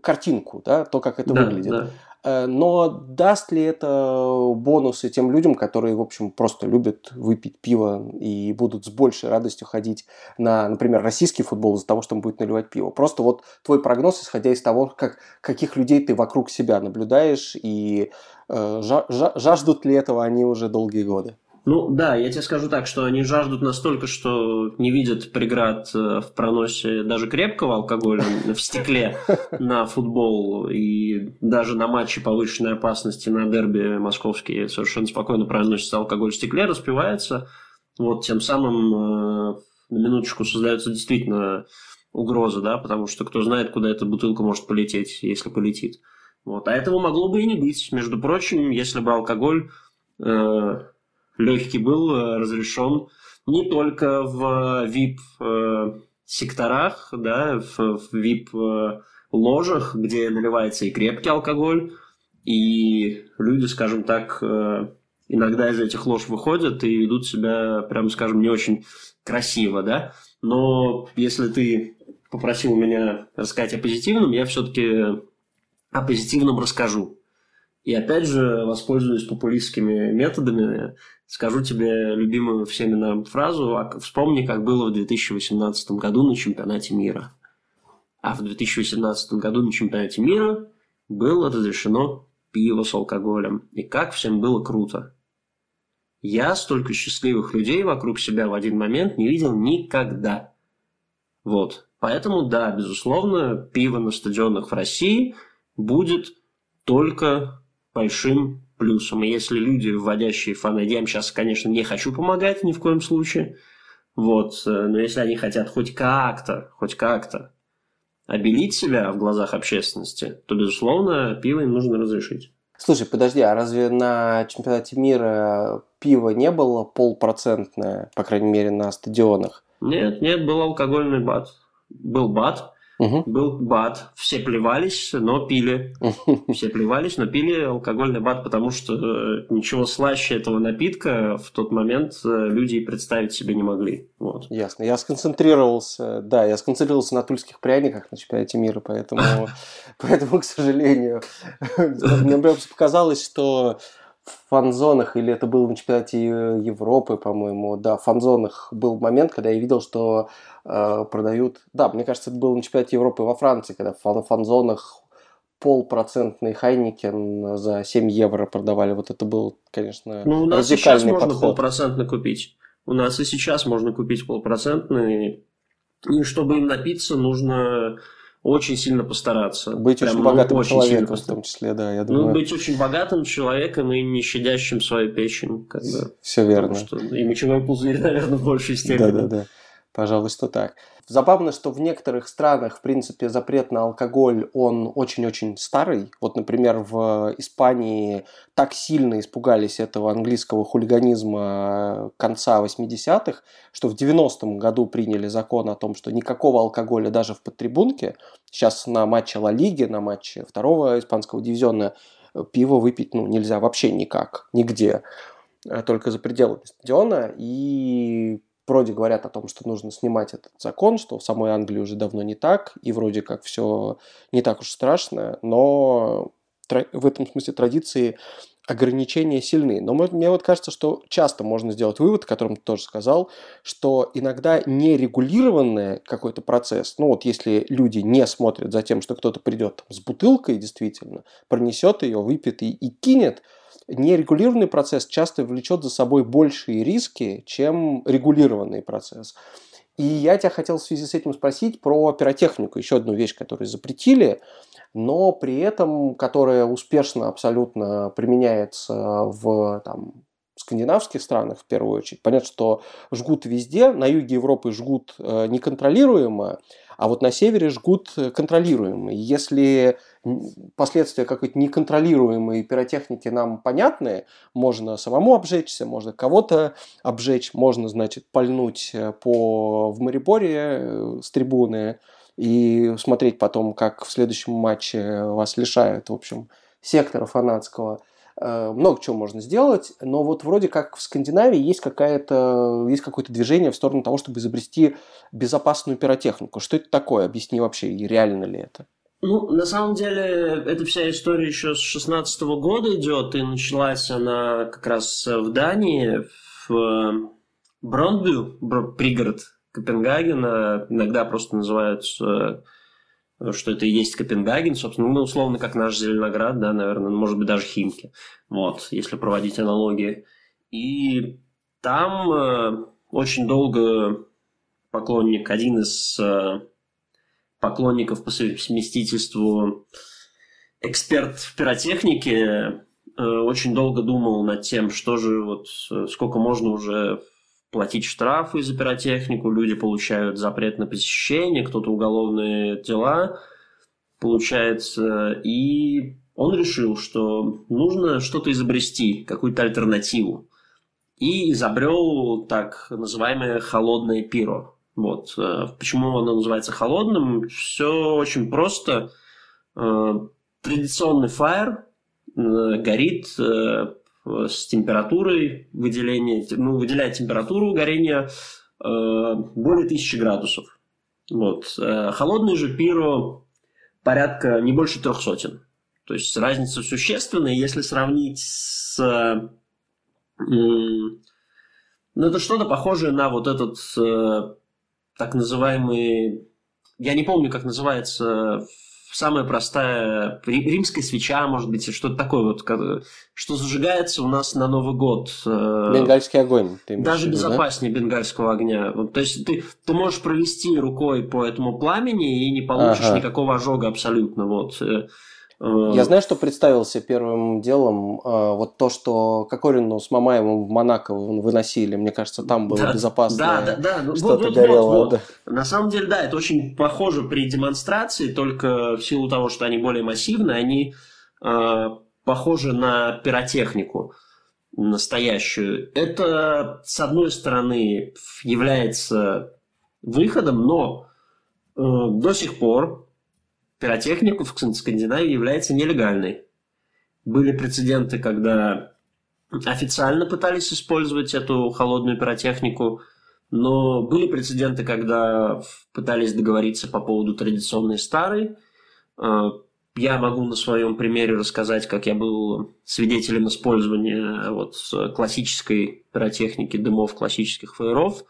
картинку, да, то, как это да, выглядит. Да. Э, но даст ли это бонусы тем людям, которые, в общем, просто любят выпить пиво и будут с большей радостью ходить на, например, российский футбол из-за того, что он будет наливать пиво? Просто вот твой прогноз, исходя из того, как, каких людей ты вокруг себя наблюдаешь и э, жаждут ли этого они уже долгие годы? Ну да, я тебе скажу так, что они жаждут настолько, что не видят преград э, в проносе даже крепкого алкоголя в стекле на футбол и даже на матче повышенной опасности на дерби московские совершенно спокойно проносится алкоголь в стекле, распивается. Вот тем самым э, на минуточку создается действительно угроза, да, потому что кто знает, куда эта бутылка может полететь, если полетит. Вот. А этого могло бы и не быть. Между прочим, если бы алкоголь э, легкий был э, разрешен не только в VIP э, секторах, да, в, в VIP э, ложах, где наливается и крепкий алкоголь, и люди, скажем так, иногда из этих лож выходят и ведут себя, прямо скажем, не очень красиво, да. Но если ты попросил меня рассказать о позитивном, я все-таки о позитивном расскажу. И опять же, воспользуюсь популистскими методами, Скажу тебе любимую всеми нам фразу, а вспомни, как было в 2018 году на чемпионате мира. А в 2018 году на чемпионате мира было разрешено пиво с алкоголем. И как всем было круто. Я столько счастливых людей вокруг себя в один момент не видел никогда. Вот. Поэтому, да, безусловно, пиво на стадионах в России будет только большим плюсом. И если люди, вводящие фан я им сейчас, конечно, не хочу помогать ни в коем случае, вот, э, но если они хотят хоть как-то, хоть как-то обелить себя в глазах общественности, то, безусловно, пиво им нужно разрешить. Слушай, подожди, а разве на чемпионате мира пиво не было полпроцентное, по крайней мере, на стадионах? Нет, нет, был алкогольный бат. Был бат, Угу. Был бат. Все плевались, но пили. Все плевались, но пили алкогольный бат, потому что э, ничего слаще этого напитка в тот момент э, люди и представить себе не могли. Вот. Ясно. Я сконцентрировался, да, я сконцентрировался на тульских пряниках на чемпионате мира, поэтому, поэтому к сожалению, мне просто показалось, что фан-зонах, или это было на чемпионате Европы, по-моему, да, в фан-зонах был момент, когда я видел, что э, продают... Да, мне кажется, это было на чемпионате Европы во Франции, когда в фан- фан-зонах полпроцентный Heineken за 7 евро продавали. Вот это был, конечно, Ну, у нас сейчас можно полпроцентно купить. У нас и сейчас можно купить полпроцентный. И чтобы им напиться, нужно очень сильно постараться. Быть Прям, очень ну, богатым очень человеком, в том числе, да, я ну, думаю. Ну, быть очень богатым человеком и не щадящим свою печень. Как бы, Все верно. Что и мочевой пузырь, наверное, в большей степени. Да, да, да. Пожалуй, что так. Забавно, что в некоторых странах, в принципе, запрет на алкоголь, он очень-очень старый. Вот, например, в Испании так сильно испугались этого английского хулиганизма конца 80-х, что в 90-м году приняли закон о том, что никакого алкоголя даже в подтрибунке. Сейчас на матче Ла Лиги, на матче второго испанского дивизиона пиво выпить ну, нельзя вообще никак, нигде, а только за пределами стадиона. И вроде говорят о том, что нужно снимать этот закон, что в самой Англии уже давно не так, и вроде как все не так уж страшно, но в этом смысле традиции ограничения сильны. Но мне вот кажется, что часто можно сделать вывод, о котором ты тоже сказал, что иногда нерегулированный какой-то процесс, ну вот если люди не смотрят за тем, что кто-то придет там, с бутылкой действительно, пронесет ее, выпьет и, и кинет, нерегулированный процесс часто влечет за собой большие риски, чем регулированный процесс. И я тебя хотел в связи с этим спросить про пиротехнику, еще одну вещь, которую запретили но при этом которая успешно абсолютно применяется в там, скандинавских странах в первую очередь. Понятно, что жгут везде, на юге Европы жгут э, неконтролируемо, а вот на севере жгут контролируемо. Если последствия какой-то неконтролируемой пиротехники нам понятны, можно самому обжечься, можно кого-то обжечь, можно, значит, пальнуть э, по, в Мариборе э, с трибуны, и смотреть потом, как в следующем матче вас лишают, в общем, сектора фанатского. Э, много чего можно сделать, но вот вроде как в Скандинавии есть, какая-то, есть какое-то движение в сторону того, чтобы изобрести безопасную пиротехнику. Что это такое? Объясни вообще, и реально ли это? Ну, на самом деле, эта вся история еще с 16 года идет, и началась она как раз в Дании, в Бронбю, пригород Копенгагена, иногда просто называют, э, что это и есть Копенгаген, собственно, ну, условно, как наш Зеленоград, да, наверное, может быть, даже Химки, вот, если проводить аналогии. И там э, очень долго поклонник, один из э, поклонников по совместительству, эксперт в пиротехнике, очень долго думал над тем, что же вот, сколько можно уже платить штрафы за пиротехнику, люди получают запрет на посещение, кто-то уголовные дела получается. И он решил, что нужно что-то изобрести, какую-то альтернативу. И изобрел так называемое холодное пиро. Вот. Э, почему оно называется холодным? Все очень просто. Э, традиционный фаер э, горит с температурой выделения, ну, выделяет температуру горения э, более 1000 градусов. Вот. Э, холодный же пиро порядка не больше трех сотен. То есть разница существенная, если сравнить с... Э, ну, это что-то похожее на вот этот э, так называемый... Я не помню, как называется самая простая римская свеча, может быть, что-то такое вот, что зажигается у нас на Новый год. Э, Бенгальский огонь. Ты даже виду, безопаснее да? бенгальского огня. То есть ты, ты можешь провести рукой по этому пламени и не получишь ага. никакого ожога абсолютно. Вот. Я знаю, что представился первым делом э, вот то, что Кокорину с Мамаевым в Монако выносили. Мне кажется, там было да, безопасно. Да, да, да. Ну, что-то вот, горело. Вот, вот. Да. На самом деле, да, это очень похоже при демонстрации, только в силу того, что они более массивные, они э, похожи на пиротехнику настоящую. Это, с одной стороны, является выходом, но э, до сих пор пиротехнику в Скандинавии является нелегальной. Были прецеденты, когда официально пытались использовать эту холодную пиротехнику, но были прецеденты, когда пытались договориться по поводу традиционной старой. А, я могу на своем примере рассказать, как я был свидетелем использования вот классической пиротехники, дымов классических фаеров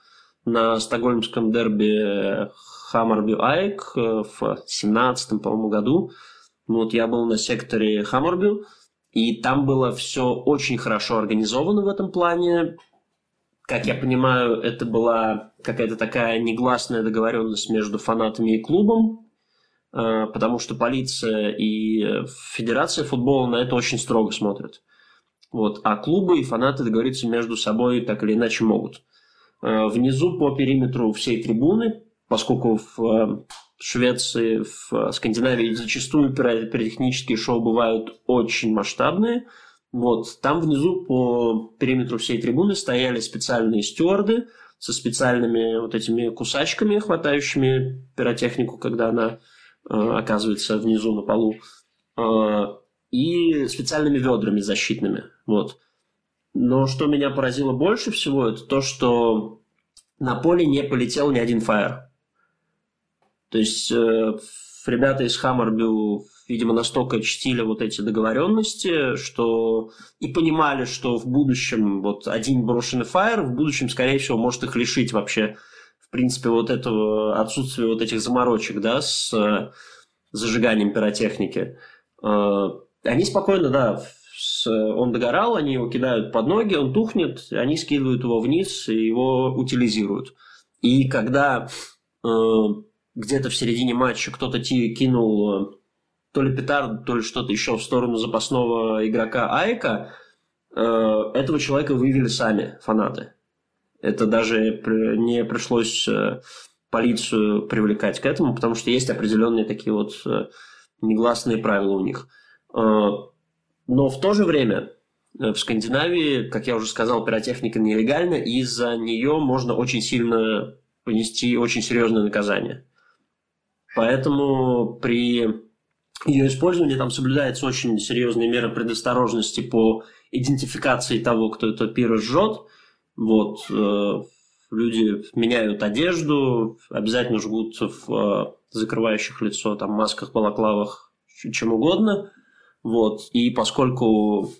на стокгольмском дерби Хаммерби Айк э, в 17 по-моему, году. Вот я был на секторе Хаммерби, и там было все очень хорошо организовано в этом плане. Как я понимаю, это была какая-то такая негласная договоренность между фанатами и клубом, э, потому что полиция и Федерация футбола на это очень строго смотрят. Вот. А клубы и фанаты договориться между собой так или иначе могут. Э, внизу по периметру всей трибуны поскольку в э, Швеции, в Скандинавии зачастую пиротехнические шоу бывают очень масштабные. Вот, там внизу по периметру всей трибуны стояли специальные стюарды со специальными вот этими кусачками, хватающими пиротехнику, когда она э, оказывается внизу на полу, э, и специальными ведрами защитными. Вот. Но что меня поразило больше всего, это то, что на поле не полетел ни один фаер. То есть э, ребята из Хаммербю, видимо, настолько чтили вот эти договоренности, что и понимали, что в будущем вот один брошенный фаер в будущем, скорее всего, может их лишить вообще, в принципе, вот этого отсутствия вот этих заморочек, да, с э, зажиганием пиротехники. Э, они спокойно, да, с, он догорал, они его кидают под ноги, он тухнет, они скидывают его вниз и его утилизируют. И когда э, где-то в середине матча кто-то кинул э, то ли петард, то ли что-то еще в сторону запасного игрока Айка, э, этого человека вывели сами фанаты. Это даже не пришлось э, полицию привлекать к этому, потому что есть определенные такие вот негласные правила у них. Но в то же время в Скандинавии, как я уже сказал, пиротехника нелегальна, и из-за нее можно очень сильно понести очень серьезное наказание. Поэтому при ее использовании там соблюдается очень серьезные меры предосторожности по идентификации того, кто это пиро жжет. Вот, э, люди меняют одежду, обязательно жгут в э, закрывающих лицо там, масках, балаклавах, чем угодно. Вот. И поскольку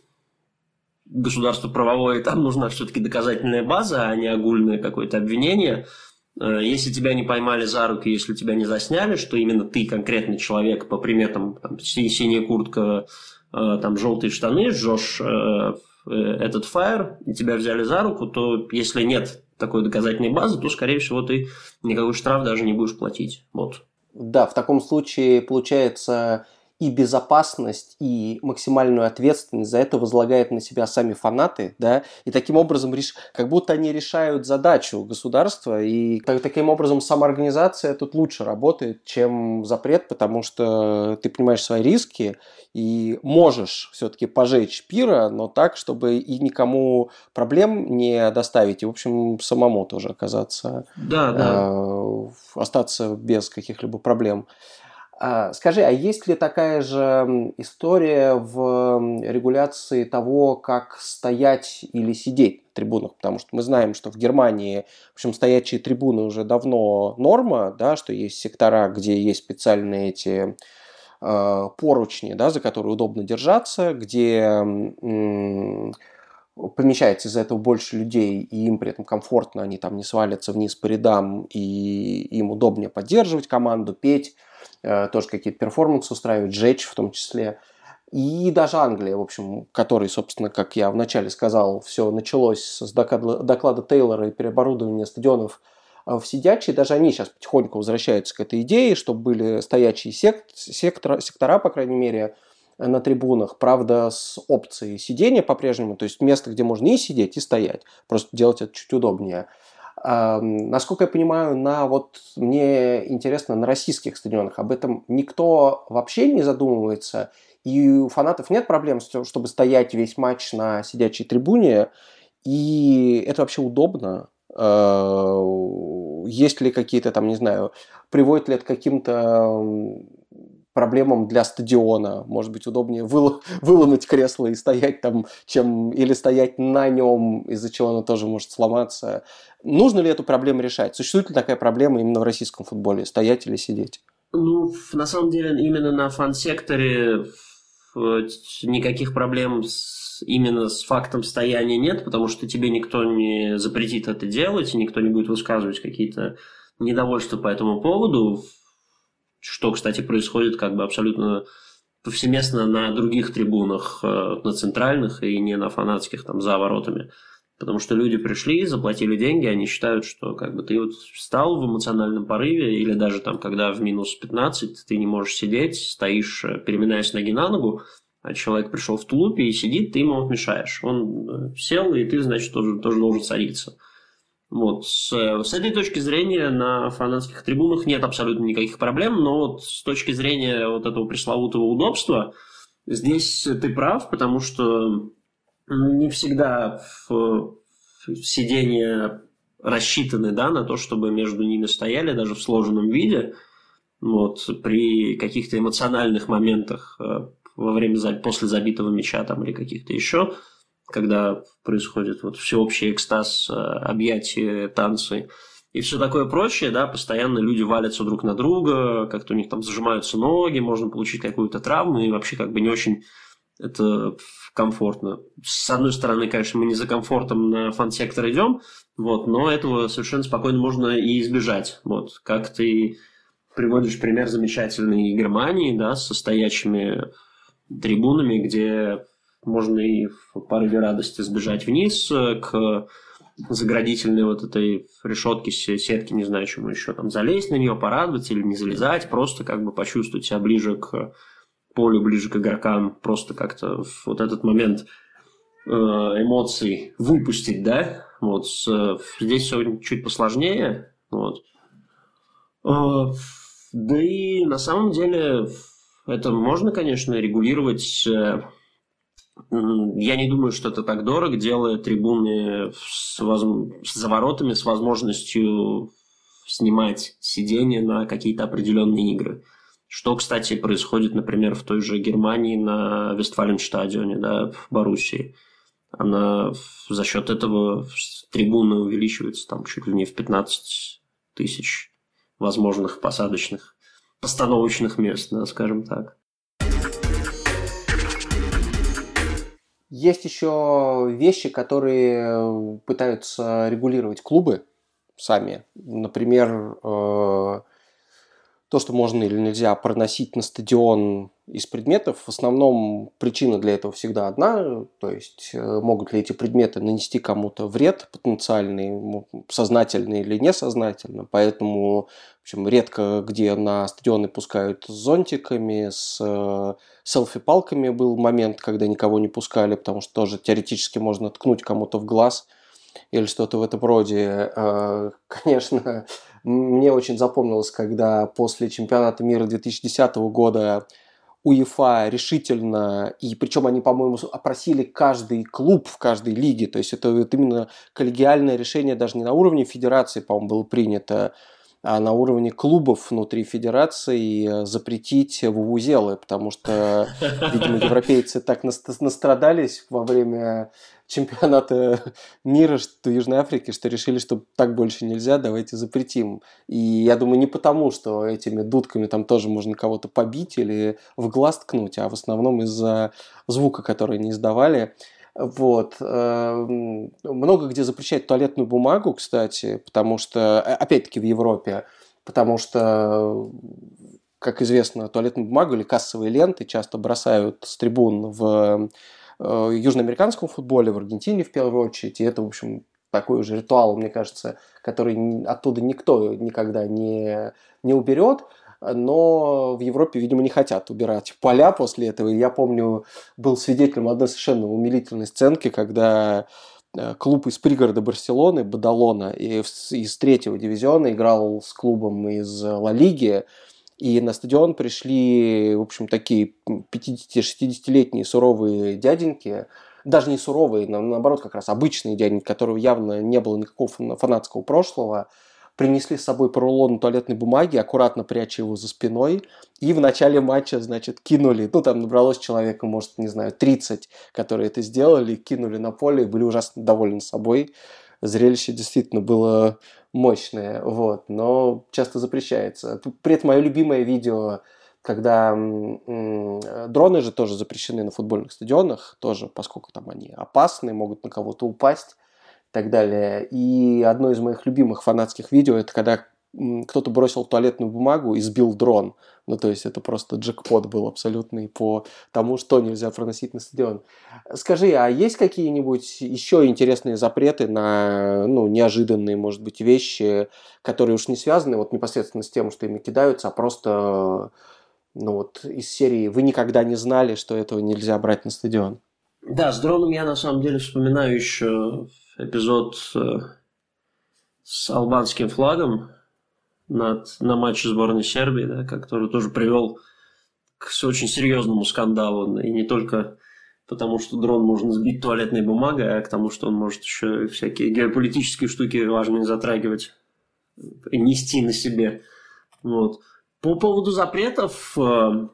государство правовое, там нужна все-таки доказательная база, а не огульное какое-то обвинение – если тебя не поймали за руки, если тебя не засняли, что именно ты конкретный человек по приметам там, синяя куртка, э, там желтые штаны, жжешь э, этот фаер, и тебя взяли за руку, то если нет такой доказательной базы, то, скорее всего, ты никакой штраф даже не будешь платить. Вот. Да, в таком случае, получается, и безопасность, и максимальную ответственность за это возлагают на себя сами фанаты, да, и таким образом реш... как будто они решают задачу государства, и таким образом самоорганизация тут лучше работает, чем запрет, потому что ты понимаешь свои риски и можешь все-таки пожечь пира, но так, чтобы и никому проблем не доставить, и, в общем, самому тоже оказаться, да, да. Э, остаться без каких-либо проблем. А, скажи, а есть ли такая же история в регуляции того, как стоять или сидеть на трибунах? Потому что мы знаем, что в Германии, в общем, стоячие трибуны уже давно норма, да, что есть сектора, где есть специальные эти э, поручни, да, за которые удобно держаться, где м- помещается из-за этого больше людей, и им при этом комфортно, они там не свалятся вниз по рядам, и им удобнее поддерживать команду, петь Э, тоже какие-то перформансы устраивать, жечь в том числе. И даже Англия, в общем, который, собственно, как я вначале сказал, все началось с доклада, доклада Тейлора и переоборудования стадионов э, в сидячие, даже они сейчас потихоньку возвращаются к этой идее, чтобы были стоячие сект, сектора, сектора, по крайней мере, на трибунах, правда, с опцией сидения по-прежнему, то есть место, где можно и сидеть, и стоять, просто делать это чуть удобнее. Насколько я понимаю, на вот мне интересно на российских стадионах. Об этом никто вообще не задумывается, и у фанатов нет проблем, чтобы стоять весь матч на сидячей трибуне, и это вообще удобно. А, есть ли какие-то там, не знаю, приводит ли это к каким-то проблемам для стадиона. Может быть, удобнее выл, выломать кресло и стоять там, чем или стоять на нем, из-за чего оно тоже может сломаться. Нужно ли эту проблему решать? Существует ли такая проблема именно в российском футболе, стоять или сидеть? Ну, на самом деле, именно на фан-секторе никаких проблем с, именно с фактом стояния нет, потому что тебе никто не запретит это делать, никто не будет высказывать какие-то недовольства по этому поводу что, кстати, происходит как бы абсолютно повсеместно на других трибунах, э, на центральных и не на фанатских там за воротами. Потому что люди пришли, заплатили деньги, они считают, что как бы ты вот встал в эмоциональном порыве, или даже там, когда в минус 15 ты не можешь сидеть, стоишь, э, переминаясь ноги на ногу, а человек пришел в тулупе и сидит, ты ему мешаешь. Он э, сел, и ты, значит, тоже, тоже должен садиться. Вот. С, с этой точки зрения на фанатских трибунах нет абсолютно никаких проблем, но вот с точки зрения вот этого пресловутого удобства, здесь ты прав, потому что не всегда сидения рассчитаны да, на то, чтобы между ними стояли даже в сложенном виде. Вот, при каких-то эмоциональных моментах э, во время после забитого мяча там, или каких-то еще когда происходит вот всеобщий экстаз, объятия, танцы и все такое прочее, да, постоянно люди валятся друг на друга, как-то у них там зажимаются ноги, можно получить какую-то травму, и вообще как бы не очень это комфортно. С одной стороны, конечно, мы не за комфортом на фан-сектор идем, вот, но этого совершенно спокойно можно и избежать. Вот, как ты приводишь пример замечательной Германии, да, со стоячими трибунами, где можно и в порыве радости сбежать вниз к заградительной вот этой решетки, сетки, не знаю, чему еще, там залезть на нее, порадоваться или не залезать, просто как бы почувствовать себя ближе к полю, ближе к игрокам, просто как-то вот этот момент э, эмоций выпустить, да, вот, здесь все чуть посложнее, вот. Э, да и на самом деле это можно, конечно, регулировать э, я не думаю, что это так дорого, делая трибуны с, воз... с заворотами, с возможностью снимать сиденья на какие-то определенные игры. Что, кстати, происходит, например, в той же Германии на Вестфаленстадионе, да, в Боруссии. Она за счет этого трибуны увеличивается там чуть ли не в 15 тысяч возможных посадочных, постановочных мест, да, скажем так. Есть еще вещи, которые пытаются регулировать клубы сами. Например, э, то, что можно или нельзя проносить на стадион из предметов, в основном причина для этого всегда одна, то есть э, могут ли эти предметы нанести кому-то вред потенциальный, сознательный или несознательно, поэтому в общем, редко где на стадионы пускают с зонтиками, с э, селфи-палками. Был момент, когда никого не пускали, потому что тоже теоретически можно ткнуть кому-то в глаз или что-то в этом роде. Э, конечно, мне очень запомнилось, когда после чемпионата мира 2010 года УЕФА решительно, и причем они, по-моему, опросили каждый клуб в каждой лиге, то есть это вот именно коллегиальное решение даже не на уровне федерации, по-моему, было принято, на уровне клубов внутри федерации запретить вувузелы, потому что, видимо, европейцы так настрадались во время чемпионата мира что Южной Африки, что решили, что так больше нельзя, давайте запретим. И я думаю, не потому, что этими дудками там тоже можно кого-то побить или в глаз ткнуть, а в основном из-за звука, который они издавали. Вот. Эм, много где запрещают туалетную бумагу, кстати, потому что, э, опять-таки в Европе, потому что как известно, туалетную бумагу или кассовые ленты часто бросают с трибун в Э, южноамериканском футболе, в Аргентине в первую очередь. И это, в общем, такой уже ритуал, мне кажется, который оттуда никто никогда не, не уберет. Но в Европе, видимо, не хотят убирать поля после этого. Я помню, был свидетелем одной совершенно умилительной сценки, когда э, клуб из пригорода Барселоны, Бадалона, из третьего дивизиона играл с клубом из Ла Лиги, и на стадион пришли, в общем, такие 50-60-летние суровые дяденьки, даже не суровые, наоборот, как раз обычные дяденьки, которого явно не было никакого фанатского прошлого, принесли с собой по рулону туалетной бумаги, аккуратно пряча его за спиной, и в начале матча, значит, кинули, ну, там набралось человека, может, не знаю, 30, которые это сделали, кинули на поле и были ужасно довольны собой. Зрелище действительно было мощные, вот, но часто запрещается. При этом мое любимое видео, когда дроны же тоже запрещены на футбольных стадионах, тоже, поскольку там они опасны, могут на кого-то упасть так далее. И одно из моих любимых фанатских видео, это когда кто-то бросил туалетную бумагу и сбил дрон. Ну, то есть это просто джекпот был абсолютный по тому, что нельзя проносить на стадион. Скажи, а есть какие-нибудь еще интересные запреты на, ну, неожиданные, может быть, вещи, которые уж не связаны вот непосредственно с тем, что ими кидаются, а просто, ну, вот из серии «Вы никогда не знали, что этого нельзя брать на стадион»? Да, с дроном я на самом деле вспоминаю еще эпизод э, с албанским флагом, над, на матче сборной Сербии, да, который тоже привел к очень серьезному скандалу. И не только потому, что дрон можно сбить туалетной бумагой, а к тому, что он может еще всякие геополитические штуки важные затрагивать и нести на себе. Вот. По поводу запретов, э,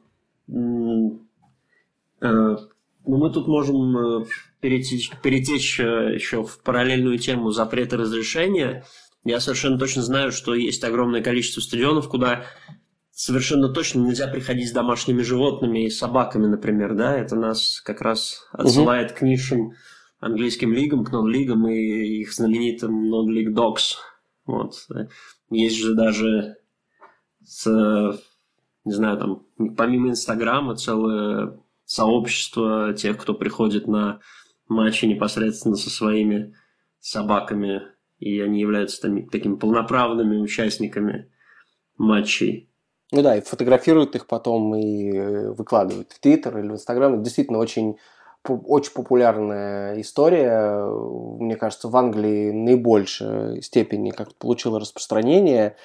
э, Ну, мы тут можем перетечь, перетечь еще в параллельную тему запрета разрешения. Я совершенно точно знаю, что есть огромное количество стадионов, куда совершенно точно нельзя приходить с домашними животными и собаками, например, да, это нас как раз отсылает угу. к низшим английским лигам, к нон-лигам и их знаменитым non-league dogs. Вот. Есть же даже с, не знаю, там, помимо Инстаграма, целое сообщество тех, кто приходит на матчи непосредственно со своими собаками, и они являются там, такими полноправными участниками матчей. Ну да, и фотографируют их потом и э, выкладывают в Твиттер или в Инстаграм. Действительно очень, очень популярная история. Мне кажется, в Англии наибольшей степени как получила распространение.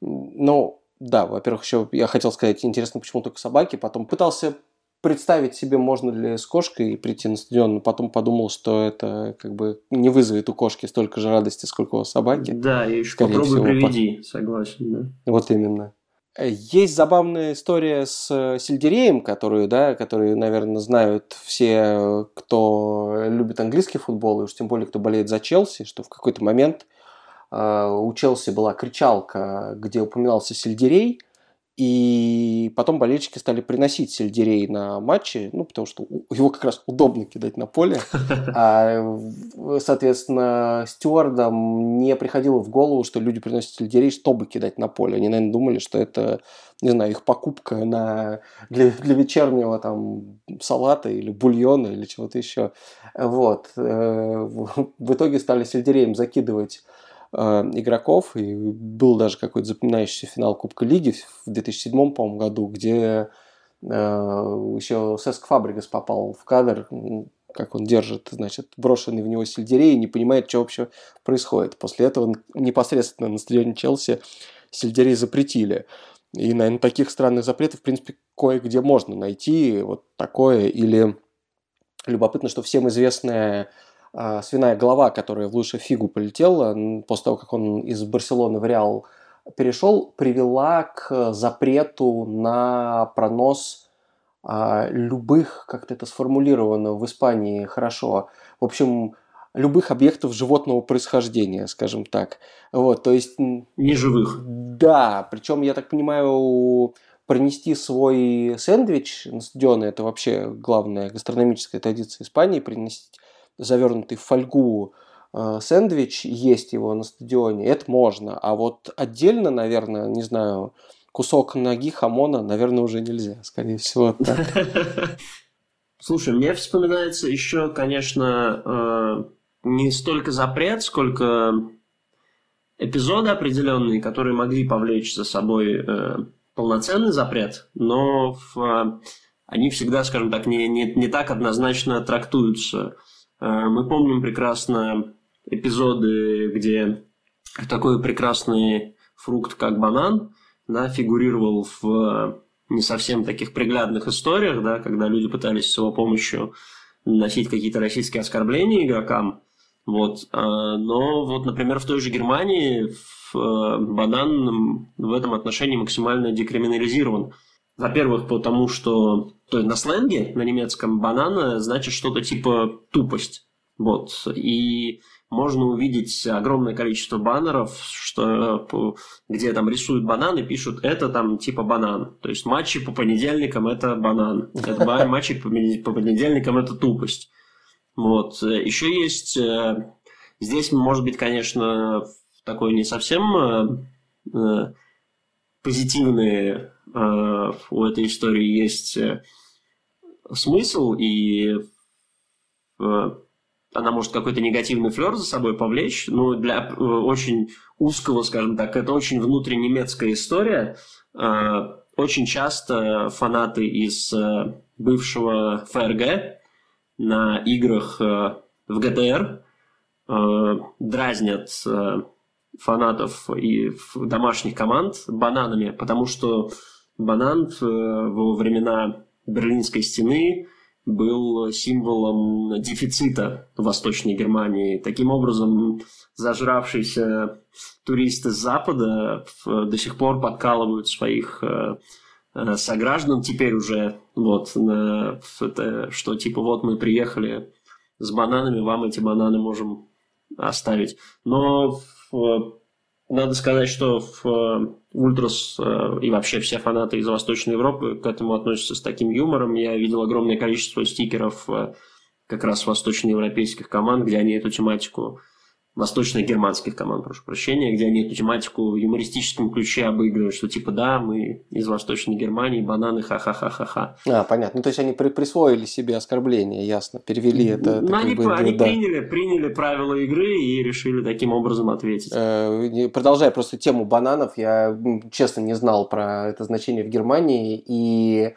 Ну, да, во-первых, еще я хотел сказать, интересно, почему только собаки. Потом пытался представить себе, можно ли с кошкой прийти на стадион, но потом подумал, что это как бы не вызовет у кошки столько же радости, сколько у собаки. Да, и еще попробуй всего, приведи, по... согласен, да. Вот именно. Есть забавная история с э, сельдереем, которую, да, которую, наверное, знают все, кто любит английский футбол, и уж тем более, кто болеет за Челси, что в какой-то момент э, у Челси была кричалка, где упоминался сельдерей, и потом болельщики стали приносить сельдерей на матчи, ну, потому что его как раз удобно кидать на поле. А, соответственно, стюардам не приходило в голову, что люди приносят сельдерей, чтобы кидать на поле. Они, наверное, думали, что это, не знаю, их покупка на, для, для вечернего там салата или бульона или чего-то еще. Вот. Э, в итоге стали сельдереем закидывать игроков, и был даже какой-то запоминающийся финал Кубка Лиги в 2007, по-моему, году, где э, еще Сеск Фабригас попал в кадр, как он держит, значит, брошенный в него сельдерей и не понимает, что вообще происходит. После этого непосредственно на стадионе Челси сельдерей запретили. И, наверное, таких странных запретов, в принципе, кое-где можно найти вот такое. Или любопытно, что всем известная свиная голова, которая в лучшую фигу полетела, после того, как он из Барселоны в Реал перешел, привела к запрету на пронос а, любых, как-то это сформулировано в Испании хорошо, в общем, любых объектов животного происхождения, скажем так. Вот, то есть... Неживых. Да, причем, я так понимаю, принести свой сэндвич на стадионы, это вообще главная гастрономическая традиция Испании, принести завернутый в фольгу э, сэндвич, есть его на стадионе, это можно. А вот отдельно, наверное, не знаю, кусок ноги хамона, наверное, уже нельзя, скорее всего. Слушай, мне вспоминается еще, конечно, э, не столько запрет, сколько эпизоды определенные, которые могли повлечь за собой э, полноценный запрет, но они всегда, скажем так, не, не, не так однозначно трактуются. Э, мы помним прекрасно эпизоды, где такой прекрасный фрукт, как банан, да, фигурировал в не совсем таких приглядных историях, да, когда люди пытались с его помощью носить какие-то российские оскорбления игрокам. Вот. А, но вот, например, в той же Германии э, банан в этом отношении максимально декриминализирован. Во-первых, потому что то есть на сленге, на немецком, банан значит что-то типа тупость. Вот. И можно увидеть огромное количество баннеров, что, где там рисуют банан и пишут «это там типа банан». То есть матчи по понедельникам – это банан. Это матчи по понедельникам – это тупость. Вот. Еще есть... Э, здесь, может быть, конечно, такой не совсем э, э, позитивный у этой истории есть смысл, и она может какой-то негативный флер за собой повлечь, но для э, очень узкого, скажем так, это очень внутренемецкая история. Э, очень часто фанаты из э, бывшего ФРГ на играх в ГДР дразнят фанатов и домашних команд бананами, потому что банан во времена Берлинской стены был символом дефицита в Восточной Германии. Таким образом, зажравшиеся туристы с Запада до сих пор подкалывают своих э, э, сограждан теперь уже, вот, на, это, что типа вот мы приехали с бананами, вам эти бананы можем оставить. Но в, надо сказать, что в э, Ультрас э, и вообще все фанаты из Восточной Европы к этому относятся с таким юмором. Я видел огромное количество стикеров э, как раз восточноевропейских команд, где они эту тематику восточно-германских команд, прошу прощения, где они эту тематику в юмористическом ключе обыгрывают, что типа да, мы из Восточной Германии, бананы, ха-ха-ха-ха-ха. А, понятно. Ну, то есть они при присвоили себе оскорбление, ясно, перевели это. Ну, они, бы, они да. приняли, приняли правила игры и решили таким образом ответить. Э, продолжая просто тему бананов, я честно не знал про это значение в Германии, и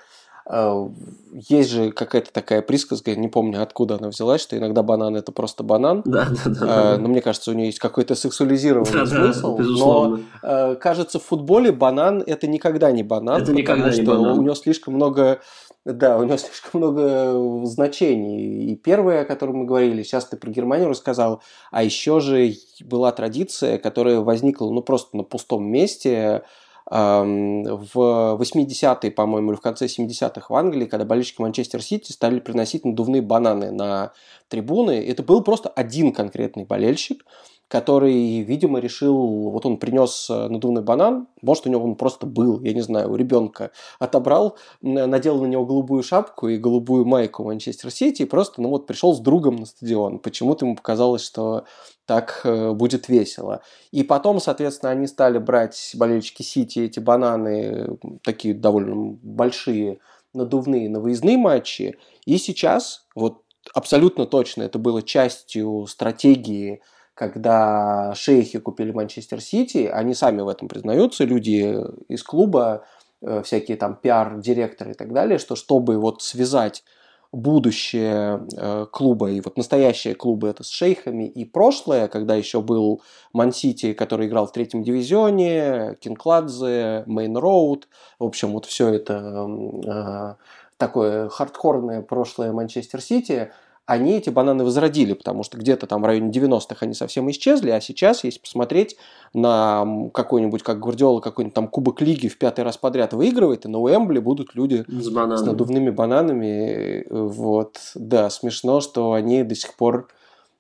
есть же какая-то такая присказка, не помню откуда она взялась, что иногда банан это просто банан. Да, да, да. Э, но мне кажется, у нее есть какой-то сексуализированный да, смысл. Да, но э, кажется, в футболе банан это никогда не банан, это никогда что не банан. у него слишком много да, у него слишком много значений. И первое, о котором мы говорили, сейчас ты про Германию рассказал, а еще же была традиция, которая возникла ну просто на пустом месте в 80-е, по-моему, или в конце 70-х в Англии, когда болельщики Манчестер Сити стали приносить надувные бананы на трибуны, это был просто один конкретный болельщик, который, видимо, решил, вот он принес э, надувный банан, может, у него он просто был, я не знаю, у ребенка отобрал, надел на него голубую шапку и голубую майку Манчестер Сити, и просто, ну вот, пришел с другом на стадион. Почему-то ему показалось, что так э, будет весело. И потом, соответственно, они стали брать болельщики Сити эти бананы, такие довольно большие, надувные на выездные матчи. И сейчас, вот абсолютно точно, это было частью стратегии когда шейхи купили Манчестер Сити, они сами в этом признаются, люди из клуба, э, всякие там пиар-директоры и так далее, что чтобы вот связать будущее э, клуба. И вот настоящее клубы это с шейхами. И прошлое, когда еще был Ман-Сити, который играл в третьем дивизионе, Кингкладзе, Мейн Роуд, в общем, вот все это э, такое хардкорное прошлое Манчестер Сити – они эти бананы возродили, потому что где-то там в районе 90-х они совсем исчезли, а сейчас, если посмотреть на какой-нибудь, как Гвардиола, какой-нибудь там Кубок Лиги в пятый раз подряд выигрывает, и на Уэмбли будут люди с, бананами. с надувными бананами. Вот, да, смешно, что они до сих пор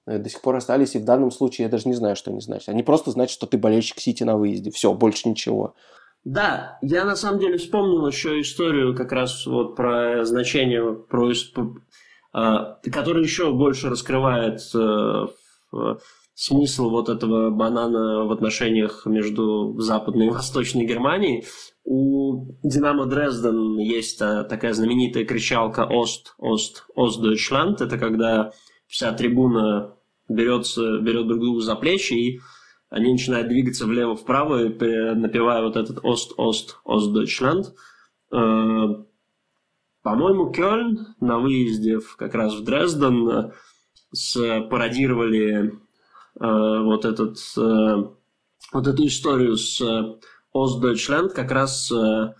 до сих пор остались, и в данном случае я даже не знаю, что они значат. Они просто значат, что ты болельщик Сити на выезде. Все, больше ничего. Да, я на самом деле вспомнил еще историю как раз вот про значение, про который еще больше раскрывает э, смысл вот этого банана в отношениях между Западной и Восточной Германией. У Динамо Дрезден есть э, такая знаменитая кричалка «Ост, Ост, Ост Дойчланд». Это когда вся трибуна берется, берет друг друга за плечи и они начинают двигаться влево-вправо, напевая вот этот «Ост, Ост, Ост Дойчланд». Э, по-моему, Кёльн на выезде в, как раз в Дрезден э, спародировали э, вот, этот, э, вот эту историю с э, Остдойчленд, как раз э,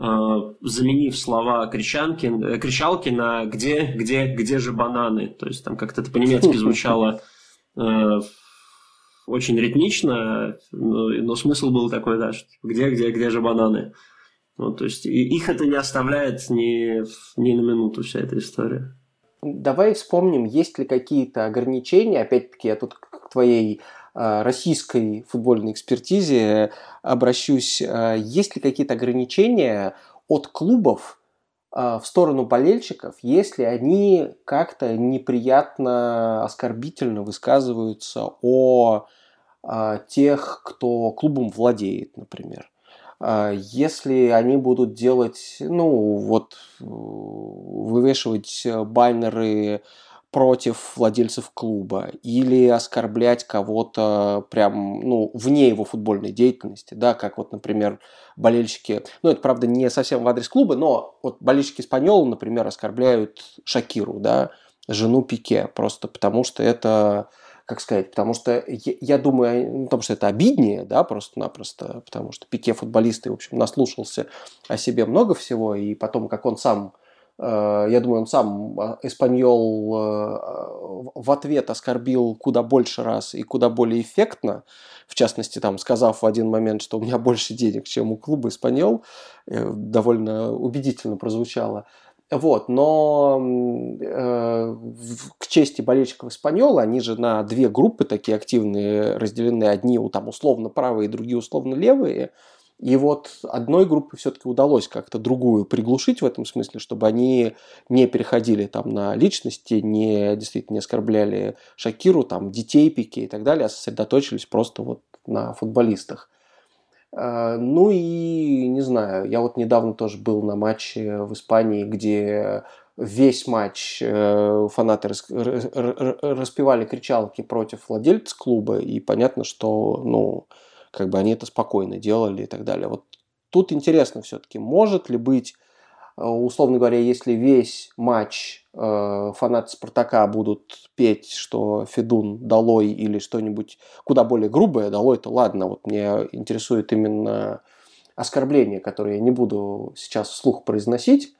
э, заменив слова кричанки, э, кричалки на «где, где, где же бананы?». То есть там как-то это по-немецки звучало э, очень ритмично, но, но смысл был такой, да, что «где, где, где же бананы?». Ну, то есть их это не оставляет ни, ни на минуту, вся эта история. Давай вспомним, есть ли какие-то ограничения, опять-таки я тут к твоей э, российской футбольной экспертизе обращусь, э, есть ли какие-то ограничения от клубов э, в сторону болельщиков, если они как-то неприятно, оскорбительно высказываются о тех, кто клубом владеет, например. А, если они будут делать, ну, вот, вывешивать баннеры против владельцев клуба или оскорблять кого-то прям, ну, вне его футбольной деятельности, да, как вот, например, болельщики, ну, это, правда, не совсем в адрес клуба, но вот болельщики Испаньола, например, оскорбляют Шакиру, да, жену Пике, просто потому что это как сказать, потому что я, я думаю, ну, потому что это обиднее, да, просто-напросто, потому что Пике футболист и, в общем, наслушался о себе много всего, и потом, как он сам Э, я думаю, он сам э, Эспаньол в ответ оскорбил куда больше раз и куда более эффектно. В частности, там, сказав в один момент, что у меня больше денег, чем у клуба Эспаньол, довольно убедительно прозвучало. Вот, но э, к чести болельщиков Испаньола, они же на две группы такие активные разделены. Одни там условно правые, другие условно левые. И вот одной группе все-таки удалось как-то другую приглушить в этом смысле, чтобы они не переходили там на личности, не действительно не оскорбляли Шакиру, там детей Пике и так далее, а сосредоточились просто вот на футболистах. А, ну и, не знаю, я вот недавно тоже был на матче в Испании, где весь матч э, фанаты распевали кричалки против владельца клуба, и понятно, что, ну, как бы они это спокойно делали и так далее. Вот тут интересно все-таки, может ли быть условно говоря, если весь матч э, фанаты Спартака будут петь, что Федун долой или что-нибудь куда более грубое, долой, то ладно, вот мне интересует именно оскорбление, которое я не буду сейчас вслух произносить,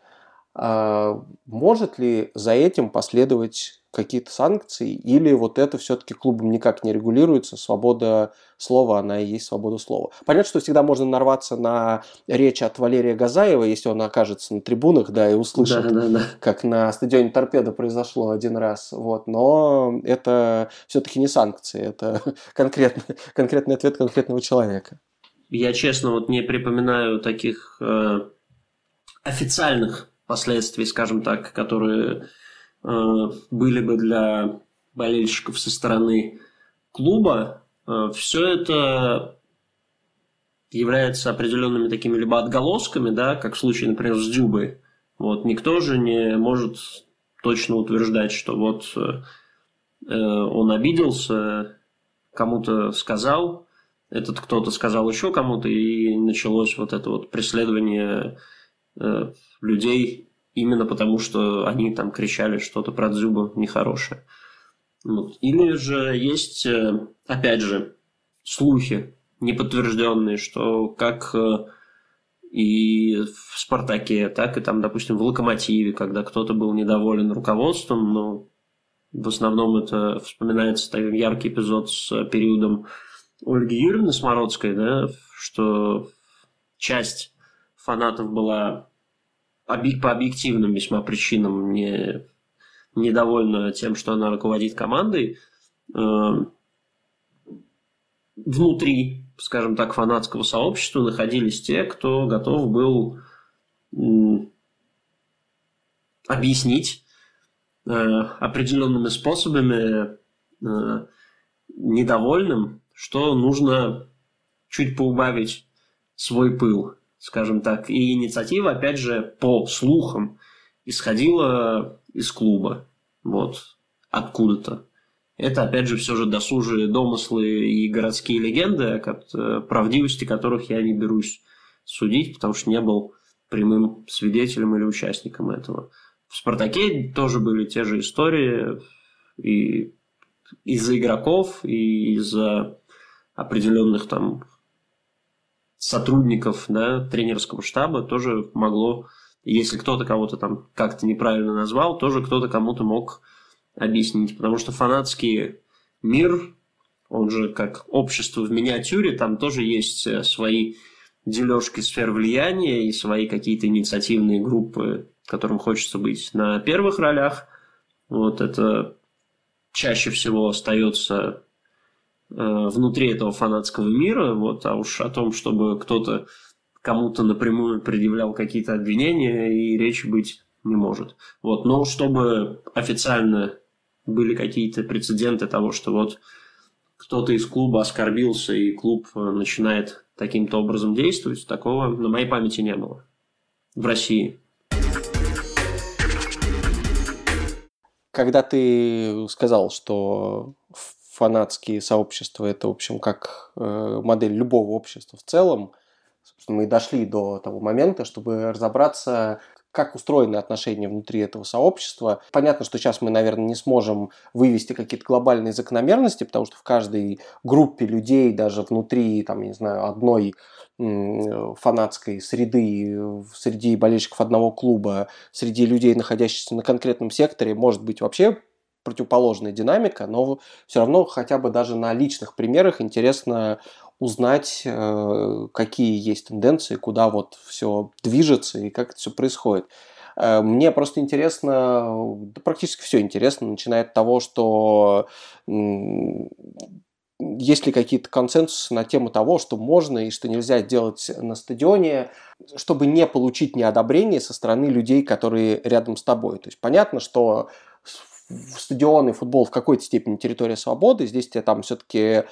э, может ли за этим последовать какие-то санкции, или вот это все-таки клубом никак не регулируется, свобода слова, она и есть свобода слова. Понятно, что всегда можно нарваться на речь от Валерия Газаева, если он окажется на трибунах, да, и услышит, да, да, да. как на стадионе Торпеда произошло один раз, вот, но это все-таки не санкции, это конкретный, конкретный ответ конкретного человека. Я, честно, вот не припоминаю таких э, официальных последствий, скажем так, которые были бы для болельщиков со стороны клуба, э, все это является определенными такими либо отголосками, да, как в случае, например, с Дюбой. Вот, никто же не может точно утверждать, что вот э, он обиделся, кому-то сказал, этот кто-то сказал еще кому-то, и началось вот это вот преследование э, людей именно потому, что они там кричали что-то про Дзюбу нехорошее. Вот. Или же есть, э, опять же, слухи неподтвержденные, что как э, и в «Спартаке», так и там, допустим, в «Локомотиве», когда кто-то был недоволен руководством, но в основном это вспоминается такой яркий эпизод с периодом Ольги Юрьевны Смородской, да, что часть фанатов была по объективным весьма причинам не, недовольна тем, что она руководит командой, э, внутри, скажем так, фанатского сообщества находились те, кто готов был объяснить э, определенными способами э, недовольным, что нужно чуть поубавить свой пыл скажем так. И инициатива, опять же, по слухам, исходила из клуба. Вот, откуда-то. Это, опять же, все же досужие домыслы и городские легенды, о правдивости которых я не берусь судить, потому что не был прямым свидетелем или участником этого. В «Спартаке» тоже были те же истории и из-за игроков, и из-за определенных там сотрудников да, тренерского штаба тоже могло, если кто-то кого-то там как-то неправильно назвал, тоже кто-то кому-то мог объяснить. Потому что фанатский мир, он же как общество в миниатюре, там тоже есть э, свои дележки сфер влияния и свои какие-то инициативные группы, которым хочется быть на первых ролях. Вот это чаще всего остается внутри этого фанатского мира, вот, а уж о том, чтобы кто-то кому-то напрямую предъявлял какие-то обвинения, и речи быть не может. Вот, но чтобы официально были какие-то прецеденты того, что вот кто-то из клуба оскорбился, и клуб э, начинает таким-то образом действовать, такого на моей памяти не было в России. Когда ты сказал, что фанатские сообщества, это, в общем, как э, модель любого общества в целом. Собственно, мы дошли до того момента, чтобы разобраться, как устроены отношения внутри этого сообщества. Понятно, что сейчас мы, наверное, не сможем вывести какие-то глобальные закономерности, потому что в каждой группе людей, даже внутри, там, я не знаю, одной фанатской среды, среди болельщиков одного клуба, среди людей, находящихся на конкретном секторе, может быть вообще противоположная динамика, но все равно хотя бы даже на личных примерах интересно узнать, э, какие есть тенденции, куда вот все движется и как это все происходит. Э, мне просто интересно, да практически все интересно, начиная от того, что есть ли какие-то консенсусы на тему того, что можно и что нельзя делать на стадионе, чтобы не получить неодобрение со стороны людей, которые рядом с тобой. То есть понятно, что стадион и футбол в какой-то степени территория свободы. Здесь тебе там все-таки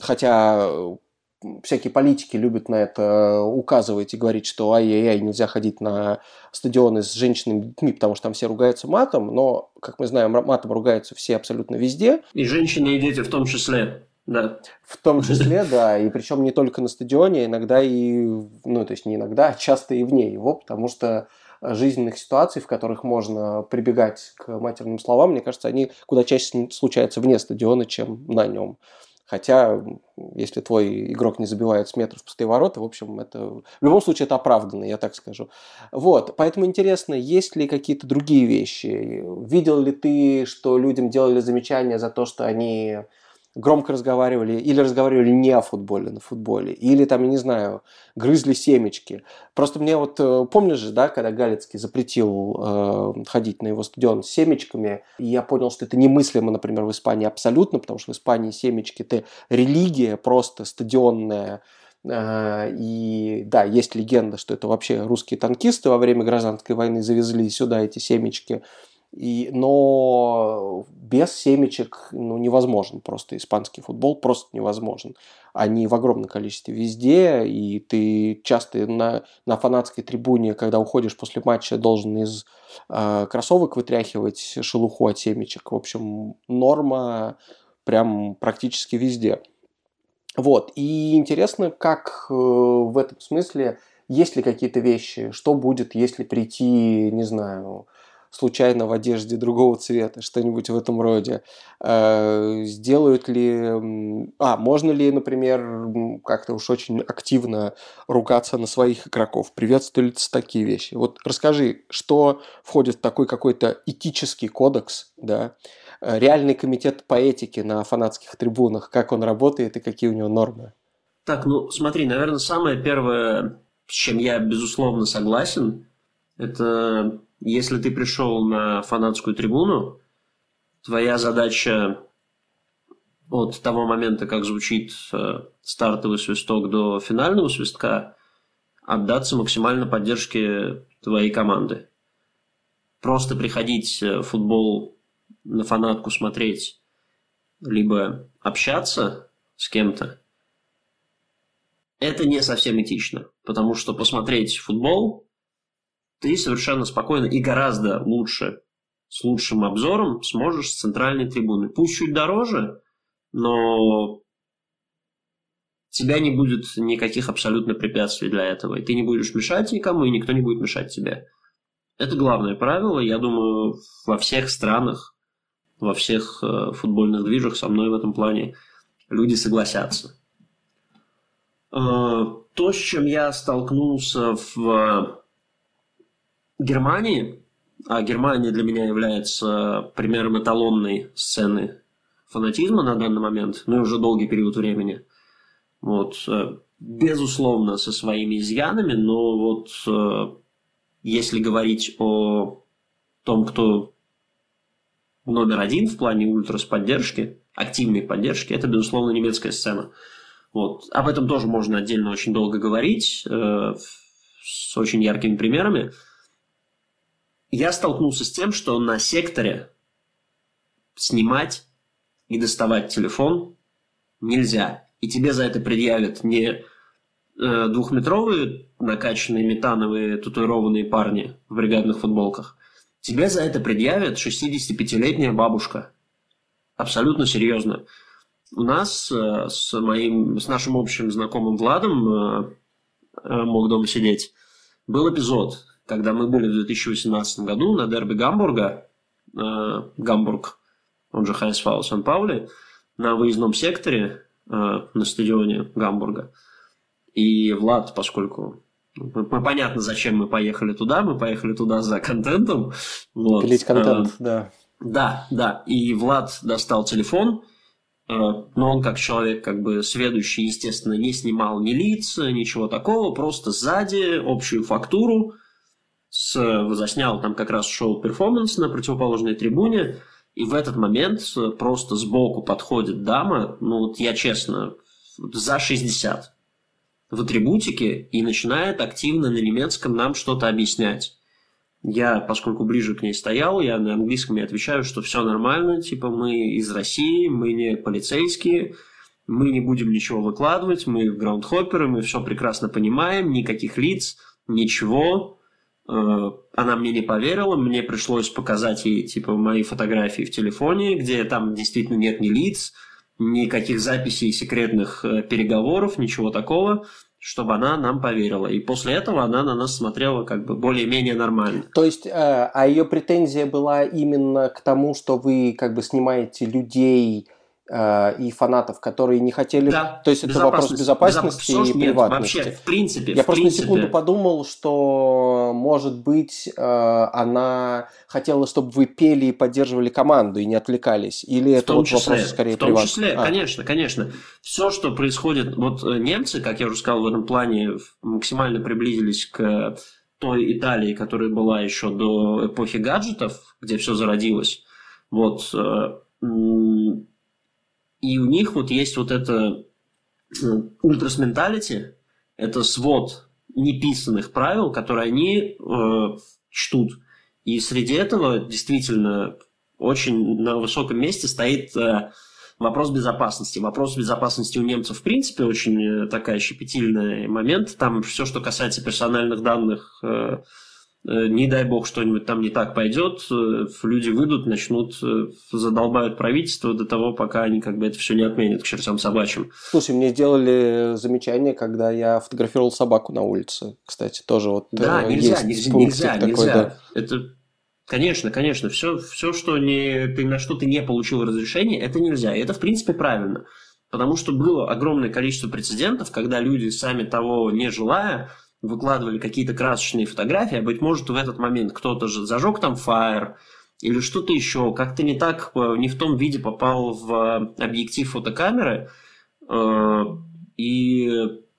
хотя всякие политики любят на это указывать и говорить, что ай-яй-яй, нельзя ходить на стадионы с женщинами и детьми, потому что там все ругаются матом, но, как мы знаем, матом ругаются все абсолютно везде. И женщины, и дети в том числе. Да. В том числе, да, и причем не только на стадионе, иногда и, ну, то есть не иногда, а часто и вне его, потому что жизненных ситуаций, в которых можно прибегать к матерным словам, мне кажется, они куда чаще случаются вне стадиона, чем на нем. Хотя, если твой игрок не забивает с метров пустые ворота, в общем, это в любом случае это оправданно, я так скажу. Вот, поэтому интересно, есть ли какие-то другие вещи? Видел ли ты, что людям делали замечания за то, что они громко разговаривали или разговаривали не о футболе, на футболе, или там, я не знаю, грызли семечки. Просто мне вот, э, помнишь же, да, когда Галицкий запретил э, ходить на его стадион с семечками, и я понял, что это немыслимо, например, в Испании абсолютно, потому что в Испании семечки – это религия просто стадионная, э, и да, есть легенда, что это вообще русские танкисты во время гражданской войны завезли сюда эти семечки. И, но без семечек ну, невозможен просто испанский футбол, просто невозможен. Они в огромном количестве везде, и ты часто на, на фанатской трибуне, когда уходишь после матча, должен из э, кроссовок вытряхивать шелуху от семечек. В общем, норма прям практически везде. Вот, и интересно, как э, в этом смысле, есть ли какие-то вещи, что будет, если прийти, не знаю, случайно в одежде другого цвета, что-нибудь в этом роде. Э, сделают ли... А, можно ли, например, как-то уж очень активно ругаться на своих игроков? Приветствуют ли такие вещи? Вот расскажи, что входит в такой какой-то этический кодекс, да, э, реальный комитет по этике на фанатских трибунах, как он работает и какие у него нормы? Так, ну смотри, наверное, самое первое, с чем я безусловно согласен, это если ты пришел на фанатскую трибуну, твоя задача от того момента, как звучит э, стартовый свисток до финального свистка, отдаться максимально поддержке твоей команды. Просто приходить в футбол на фанатку смотреть, либо общаться с кем-то, это не совсем этично, потому что посмотреть футбол ты совершенно спокойно и гораздо лучше, с лучшим обзором сможешь с центральной трибуны. Пусть чуть дороже, но тебя не будет никаких абсолютно препятствий для этого. И ты не будешь мешать никому, и никто не будет мешать тебе. Это главное правило. Я думаю, во всех странах, во всех э, футбольных движах со мной в этом плане люди согласятся. Э, то, с чем я столкнулся в Германии, а Германия для меня является примером эталонной сцены фанатизма на данный момент, ну и уже долгий период времени. Вот, э, безусловно, со своими изъянами, но вот э, если говорить о том, кто номер один в плане ультрас поддержки, активной поддержки, это, безусловно, немецкая сцена. Вот. Об этом тоже можно отдельно очень долго говорить, э, с очень яркими примерами я столкнулся с тем, что на секторе снимать и доставать телефон нельзя. И тебе за это предъявят не э, двухметровые накачанные метановые татуированные парни в бригадных футболках. Тебе за это предъявят 65-летняя бабушка. Абсолютно серьезно. У нас э, с, моим, с нашим общим знакомым Владом э, мог дома сидеть. Был эпизод когда мы были в 2018 году на дерби Гамбурга, э, Гамбург, он же Хайнсфау Сан-Паули, на выездном секторе э, на стадионе Гамбурга. И Влад, поскольку ну, понятно, зачем мы поехали туда. Мы поехали туда за контентом. Вот. Пилить контент, а, да. Да, да. И Влад достал телефон, э, но он как человек как бы сведущий, естественно, не снимал ни лиц, ничего такого, просто сзади общую фактуру с, заснял там как раз шоу-перформанс на противоположной трибуне, и в этот момент просто сбоку подходит дама, ну вот я честно, за 60 в атрибутике и начинает активно на немецком нам что-то объяснять. Я, поскольку ближе к ней стоял, я на английском ей отвечаю, что все нормально, типа мы из России, мы не полицейские, мы не будем ничего выкладывать, мы граундхопперы, мы все прекрасно понимаем, никаких лиц, ничего. Э, она мне не поверила, мне пришлось показать ей типа мои фотографии в телефоне, где там действительно нет ни лиц, никаких записей секретных э, переговоров, ничего такого чтобы она нам поверила. И после этого она на нас смотрела как бы более-менее нормально. То есть, э, а ее претензия была именно к тому, что вы как бы снимаете людей э, и фанатов, которые не хотели... Да, То есть это вопрос безопасности Безоп... и нет, приватности. Вообще, в принципе. Я в просто принципе... на секунду подумал, что, может быть, э, она хотела, чтобы вы пели и поддерживали команду и не отвлекались. Или в это вот числе, вопрос скорее В том приват... числе, а. конечно, конечно. Все, что происходит... Вот э, немцы, как я уже сказал, в этом плане максимально приблизились к той Италии, которая была еще до эпохи гаджетов, где все зародилось. Вот и у них вот есть вот это ультрас менталити, это свод неписанных правил, которые они э, чтут. И среди этого действительно очень на высоком месте стоит э, вопрос безопасности. Вопрос безопасности у немцев в принципе очень э, такая щепетильный момент. Там все, что касается персональных данных, Э, не дай бог что-нибудь там не так пойдет, э, люди выйдут, начнут, э, задолбают правительство до того, пока они как бы это все не отменят к чертям собачьим. Слушай, мне сделали замечание, когда я фотографировал собаку на улице, кстати, тоже вот Да, нельзя, нельзя, нельзя, такой, нельзя. Да. Это, конечно, конечно, все, все, что не, ты на что ты не получил разрешение, это нельзя, и это, в принципе, правильно. Потому что было огромное количество прецедентов, когда люди, сами того не желая, выкладывали какие-то красочные фотографии, а быть может в этот момент кто-то же зажег там фаер или что-то еще, как-то не так, э, не в том виде попал в э, объектив фотокамеры, э, и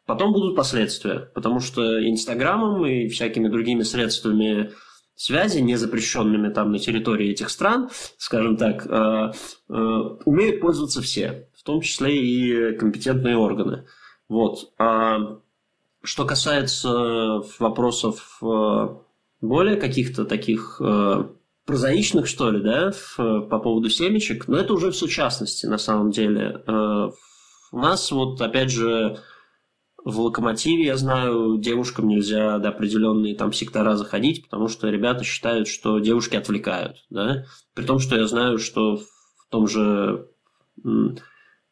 потом будут последствия, потому что Инстаграмом и всякими другими средствами связи, не запрещенными там на территории этих стран, скажем так, умеют пользоваться все, в том числе и компетентные органы. Вот. Что касается э, вопросов э, более каких-то таких э, прозаичных, что ли, да, по поводу семечек, но это уже все частности, на самом деле. У нас вот, опять же, в локомотиве, я знаю, девушкам нельзя до определенные там сектора заходить, потому что ребята считают, что девушки отвлекают, да, при том, что я знаю, что в том же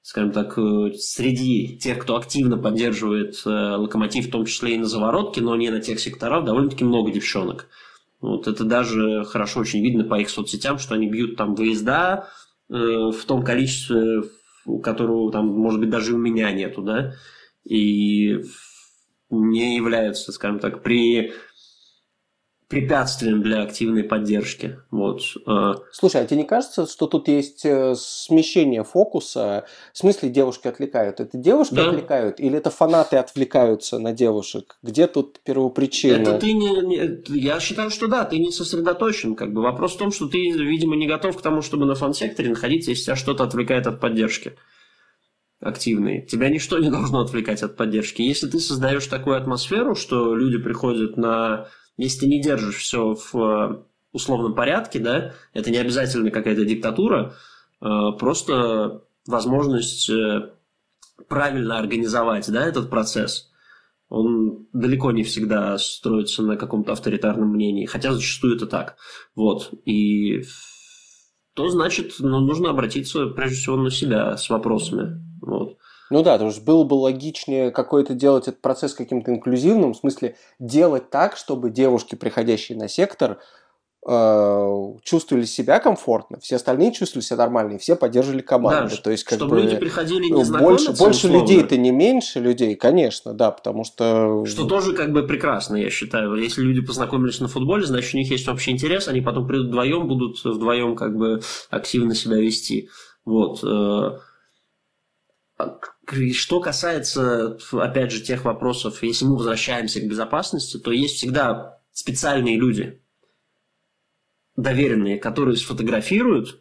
скажем так, э, среди тех, кто активно поддерживает э, локомотив, в том числе и на заворотке, но не на тех секторах, довольно-таки много девчонок. Вот это даже хорошо очень видно по их соцсетям, что они бьют там выезда э, в том количестве, которого там, может быть, даже у меня нету, да, и не являются, скажем так, при препятствием для активной поддержки. Вот. Э. Слушай, а тебе не кажется, что тут есть э, смещение фокуса? В смысле девушки отвлекают? Это девушки да. отвлекают или это фанаты отвлекаются на девушек? Где тут первопричина? Это ты не, не, я считаю, что да, ты не сосредоточен. Как бы. Вопрос в том, что ты, видимо, не готов к тому, чтобы на фан-секторе находиться, если тебя что-то отвлекает от поддержки активной. Тебя ничто не должно отвлекать от поддержки. Если ты создаешь такую атмосферу, что люди приходят на если ты не держишь все в э, условном порядке, да, это не обязательно какая-то диктатура, э, просто возможность э, правильно организовать, да, этот процесс. Он далеко не всегда строится на каком-то авторитарном мнении, хотя зачастую это так. Вот. И то значит, ну, нужно обратиться прежде всего на себя с вопросами. Ну да, то есть было бы логичнее какой-то делать этот процесс каким-то инклюзивным, в смысле делать так, чтобы девушки, приходящие на сектор, э, чувствовали себя комфортно, все остальные чувствовали себя нормально, и все поддерживали команду. Да, то есть, как чтобы бы, люди приходили не ну, больше, больше условно. людей это не меньше людей, конечно, да, потому что... Что тоже как бы прекрасно, я считаю. Если люди познакомились на футболе, значит, у них есть общий интерес, они потом придут вдвоем, будут вдвоем как бы активно себя вести. Вот. Что касается, опять же, тех вопросов, если мы возвращаемся к безопасности, то есть всегда специальные люди, доверенные, которые сфотографируют,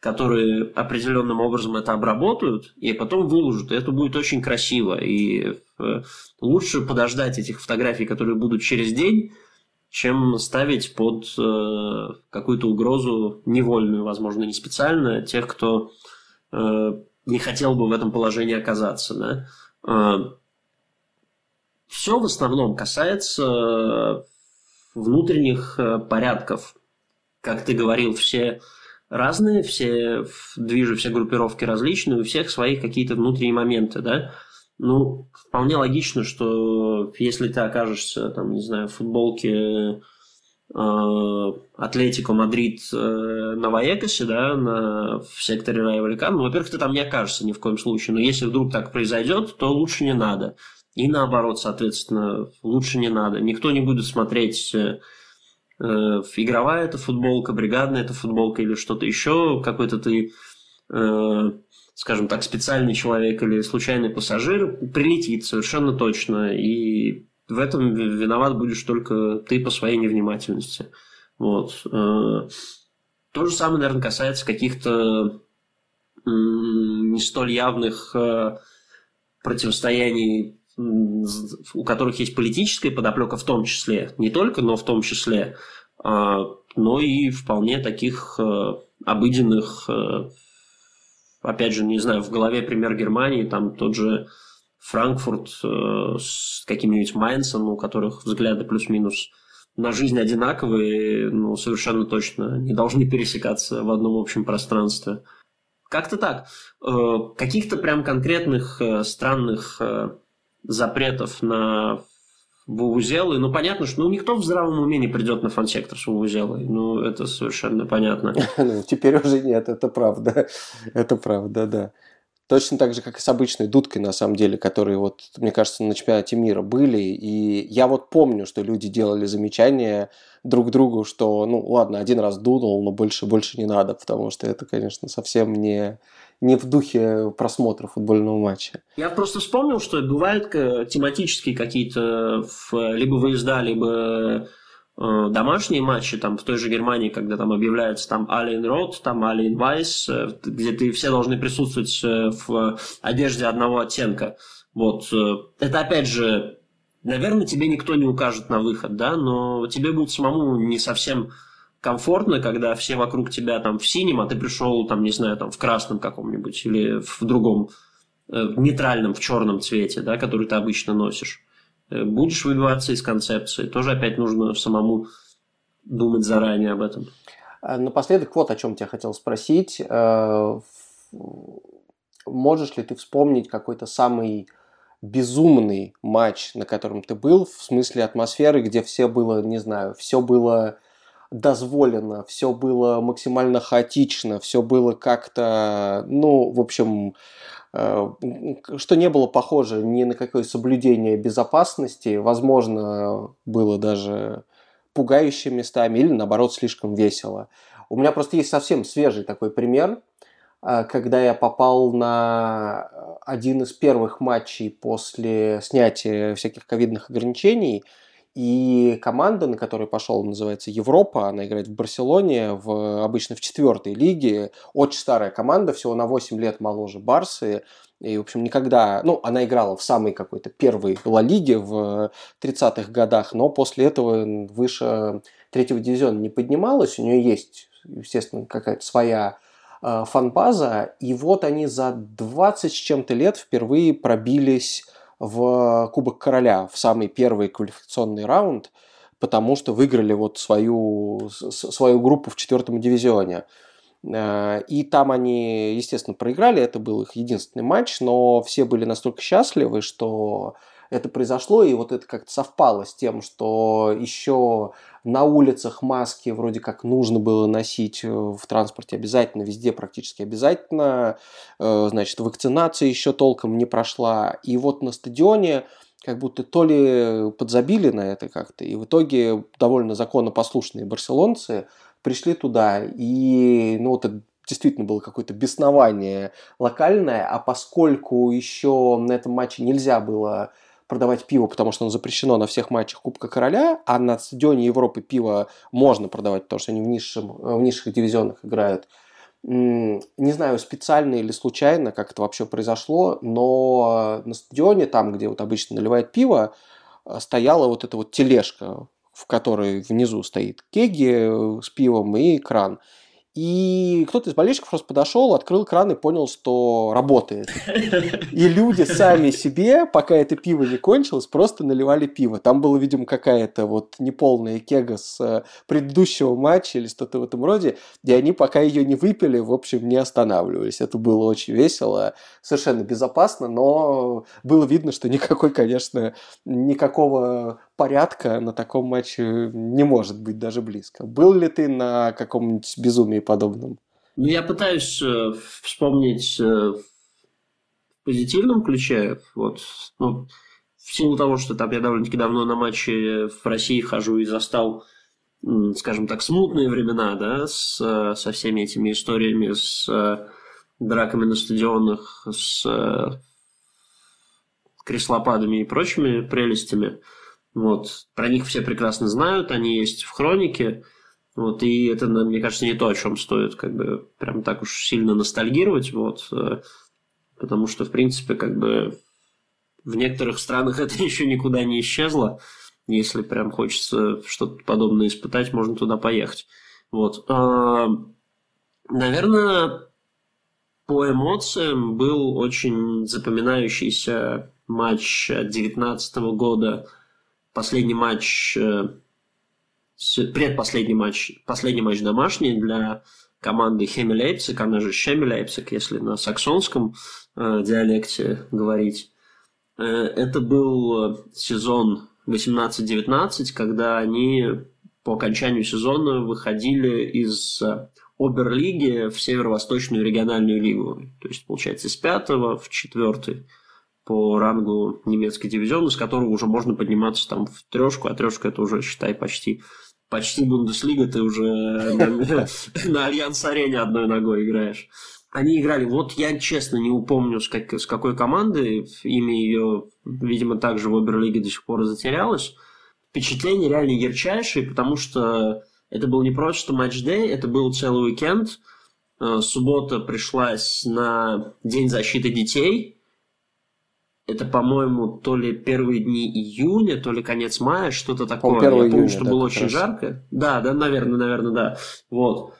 которые определенным образом это обработают и потом выложат. И это будет очень красиво. И э, лучше подождать этих фотографий, которые будут через день, чем ставить под э, какую-то угрозу невольную, возможно, не специально, тех, кто э, не хотел бы в этом положении оказаться. Да? Э, все в основном касается внутренних э, порядков. Как ты говорил, все разные, все движи, все группировки различные, у всех свои какие-то внутренние моменты, да. Ну, вполне логично, что если ты окажешься, там, не знаю, в футболке э, Атлетико Мадрид э, на Ваекасе, да, на, в секторе Рая Валикан, ну, во-первых, ты там не окажешься ни в коем случае, но если вдруг так произойдет, то лучше не надо. И наоборот, соответственно, лучше не надо. Никто не будет смотреть э, игровая это футболка, бригадная это футболка или что-то еще, какой-то ты, э, скажем так, специальный человек или случайный пассажир прилетит совершенно точно, и в этом виноват будешь только ты по своей невнимательности. Вот. Э, то же самое, наверное, касается каких-то не столь явных э, противостояний у которых есть политическая подоплека в том числе, не только, но в том числе, а, но и вполне таких э, обыденных, опять же, не знаю, в голове пример Германии, там тот же Франкфурт э, с каким-нибудь Майнцем, у которых взгляды плюс-минус на жизнь одинаковые, ну, совершенно точно не должны пересекаться в одном общем пространстве. Как-то так. Каких-то прям конкретных странных запретов на Вувузелы, ну, понятно, что ну, никто в здравом уме не придет на фан-сектор с Вувузелой. Ну, это совершенно понятно. Ну, теперь уже нет, это правда. Это правда, да. Точно так же, как и с обычной дудкой, на самом деле, которые, вот, мне кажется, на чемпионате мира были. И я вот помню, что люди делали замечания друг другу, что, ну, ладно, один раз дунул, но больше, больше не надо, потому что это, конечно, совсем не, не в духе просмотра футбольного матча. Я просто вспомнил, что бывают тематические какие-то либо выезда, либо э, домашние матчи, там в той же Германии, когда там объявляется там Ален Рот, там Ален Вайс, э, где ты все должны присутствовать э, в одежде одного оттенка. Вот. Это опять же, наверное, тебе никто не укажет на выход, да, но тебе будет самому не совсем комфортно, когда все вокруг тебя там в синем, а ты пришел там, не знаю, там в красном каком-нибудь или в другом э, нейтральном, в черном цвете, да, который ты обычно носишь. Э, будешь выбиваться из концепции. Тоже опять нужно самому думать заранее об этом. А, напоследок вот о чем тебя хотел спросить. Э, можешь ли ты вспомнить какой-то самый безумный матч, на котором ты был, в смысле атмосферы, где все было, не знаю, все было дозволено, все было максимально хаотично, все было как-то, ну, в общем, что не было похоже ни на какое соблюдение безопасности, возможно, было даже пугающими местами или, наоборот, слишком весело. У меня просто есть совсем свежий такой пример, э, когда я попал на один из первых матчей после снятия всяких ковидных ограничений – и команда, на которую пошел, называется Европа. Она играет в Барселоне, в, обычно в четвертой лиге. Очень старая команда, всего на 8 лет моложе Барсы. И, в общем, никогда... Ну, она играла в самой какой-то первой Ла Лиге в 30-х годах, но после этого выше третьего дивизиона не поднималась. У нее есть, естественно, какая-то своя э, фанбаза. И вот они за 20 с чем-то лет впервые пробились в Кубок Короля, в самый первый квалификационный раунд, потому что выиграли вот свою, свою группу в четвертом дивизионе. Э, и там они, естественно, проиграли, это был их единственный матч, но все были настолько счастливы, что это произошло, и вот это как-то совпало с тем, что еще на улицах маски вроде как нужно было носить э, в транспорте обязательно, везде практически обязательно, э, значит, вакцинация еще толком не прошла, и вот на стадионе как будто то ли подзабили на это как-то, и в итоге довольно законопослушные барселонцы пришли туда, и ну, вот это действительно было какое-то беснование локальное, а поскольку еще на этом матче нельзя было продавать пиво, потому что оно запрещено на всех матчах Кубка Короля, а на стадионе Европы пиво можно продавать, потому что они в, низшем, в низших дивизионах играют. Не знаю, специально или случайно, как это вообще произошло, но на стадионе, там, где вот обычно наливают пиво, стояла вот эта вот тележка, в которой внизу стоит кеги с пивом и кран. И кто-то из болельщиков просто подошел, открыл кран и понял, что работает. И люди сами себе, пока это пиво не кончилось, просто наливали пиво. Там была, видимо, какая-то вот неполная кега с э, предыдущего матча или что-то в этом роде. И они, пока ее не выпили, в общем, не останавливались. Это было очень весело, совершенно безопасно, но было видно, что никакой, конечно, никакого порядка на таком матче не может быть даже близко. Был ли ты на каком-нибудь безумии подобном? Ну, я пытаюсь э, вспомнить э, в позитивном ключе. Вот, ну, в силу того, что там я довольно-таки давно на матче в России хожу и застал, скажем так, смутные времена, да, с, со всеми этими историями, с э, драками на стадионах, с э, креслопадами и прочими прелестями – вот. Про них все прекрасно знают, они есть в хронике. Вот, и это, мне кажется, не то, о чем стоит как бы прям так уж сильно ностальгировать, вот, э, потому что, в принципе, как бы в некоторых странах это еще никуда не исчезло. Если прям хочется что-то подобное испытать, можно туда поехать. Вот. А, наверное, по эмоциям был очень запоминающийся матч 2019 года последний матч, э, предпоследний матч, последний матч домашний для команды Хеми Лейпциг, она же Шеми Лейпциг, если на саксонском э, диалекте говорить. Э, это был сезон 18-19, когда они по окончанию сезона выходили из Оберлиги в Северо-Восточную региональную лигу. То есть, получается, из пятого в четвертый по рангу немецкий дивизион, из которого уже можно подниматься там в трешку, а трешка это уже, считай, почти почти Бундеслига, ты уже на Альянс-арене одной ногой играешь. Они играли, вот я честно не упомню, с, как, с какой команды, имя ее, видимо, также в Оберлиге до сих пор затерялось. Впечатление реально ярчайшее, потому что это был не просто матч-дэй, это был целый уикенд. Э, суббота пришлась на День защиты детей – это, по-моему, то ли первые дни июня, то ли конец мая, что-то такое. Я помню, июня, что да, было очень раз. жарко. Да, да, наверное, наверное, да. Вот.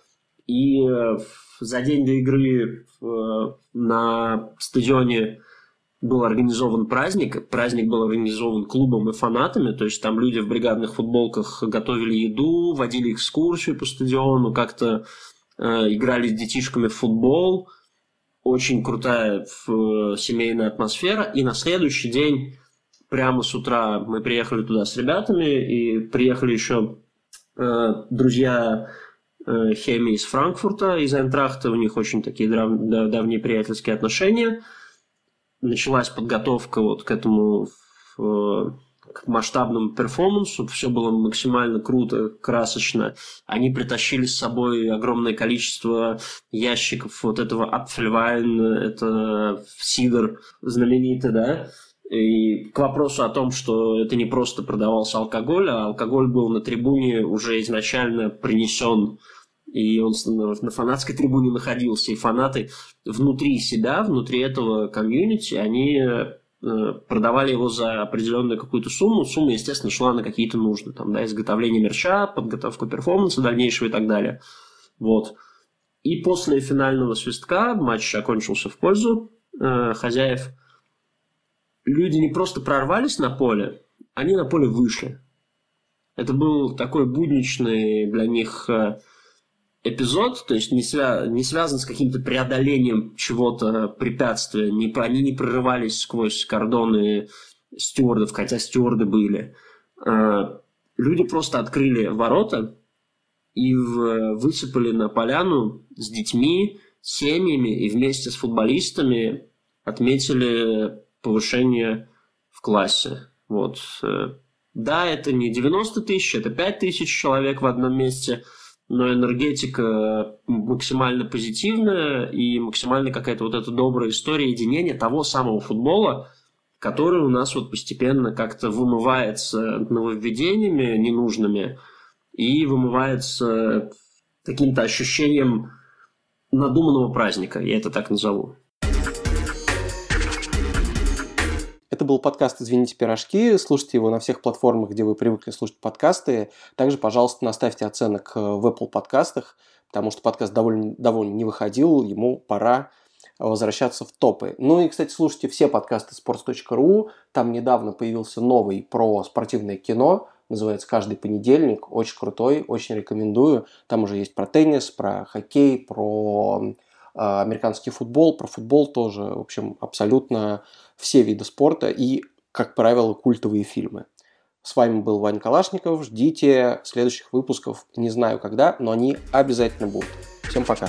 И э, за день до игры э, на стадионе был организован праздник. Праздник был организован клубом и фанатами. То есть там люди в бригадных футболках готовили еду, водили экскурсию по стадиону, как-то э, играли с детишками в футбол очень крутая семейная атмосфера. И на следующий день, прямо с утра, мы приехали туда с ребятами, и приехали еще э, друзья э, Хеми из Франкфурта, из Айнтрахта, у них очень такие дав, давние приятельские отношения. Началась подготовка вот к этому к масштабному перформансу, все было максимально круто, красочно. Они притащили с собой огромное количество ящиков вот этого Apfelwein, это сидр знаменитый, да, и к вопросу о том, что это не просто продавался алкоголь, а алкоголь был на трибуне уже изначально принесен и он на фанатской трибуне находился, и фанаты внутри себя, внутри этого комьюнити, они продавали его за определенную какую-то сумму. Сумма, естественно, шла на какие-то нужды. Там, да, изготовление мерча, подготовку перформанса дальнейшего и так далее. Вот. И после финального свистка матч окончился в пользу э, хозяев. Люди не просто прорвались на поле, они на поле вышли. Это был такой будничный для них э, эпизод, то есть не, свя не связан с каким-то преодолением чего-то препятствия, не, они не прорывались сквозь кордоны стюардов, хотя стюарды были. А, люди просто открыли ворота и высыпали на поляну с детьми, семьями и вместе с футболистами отметили повышение в классе. Вот. Э, да, это не 90 тысяч, это 5 тысяч человек в одном месте, но энергетика максимально позитивная и максимально какая-то вот эта добрая история единения того самого футбола, который у нас вот постепенно как-то вымывается нововведениями ненужными и вымывается каким-то ощущением надуманного праздника, я это так назову. Это был подкаст «Извините, пирожки». Слушайте его на всех платформах, где вы привыкли слушать подкасты. Также, пожалуйста, наставьте оценок э, в Apple подкастах, потому что подкаст довольно, довольно не выходил, ему пора возвращаться в топы. Ну и, кстати, слушайте все подкасты sports.ru. Там недавно появился новый про спортивное кино. Называется «Каждый понедельник». Очень крутой, очень рекомендую. Там уже есть про теннис, про хоккей, про американский футбол, про футбол тоже, в общем, абсолютно все виды спорта и, как правило, культовые фильмы. С вами был Ваня Калашников. Ждите следующих выпусков. Не знаю когда, но они обязательно будут. Всем пока.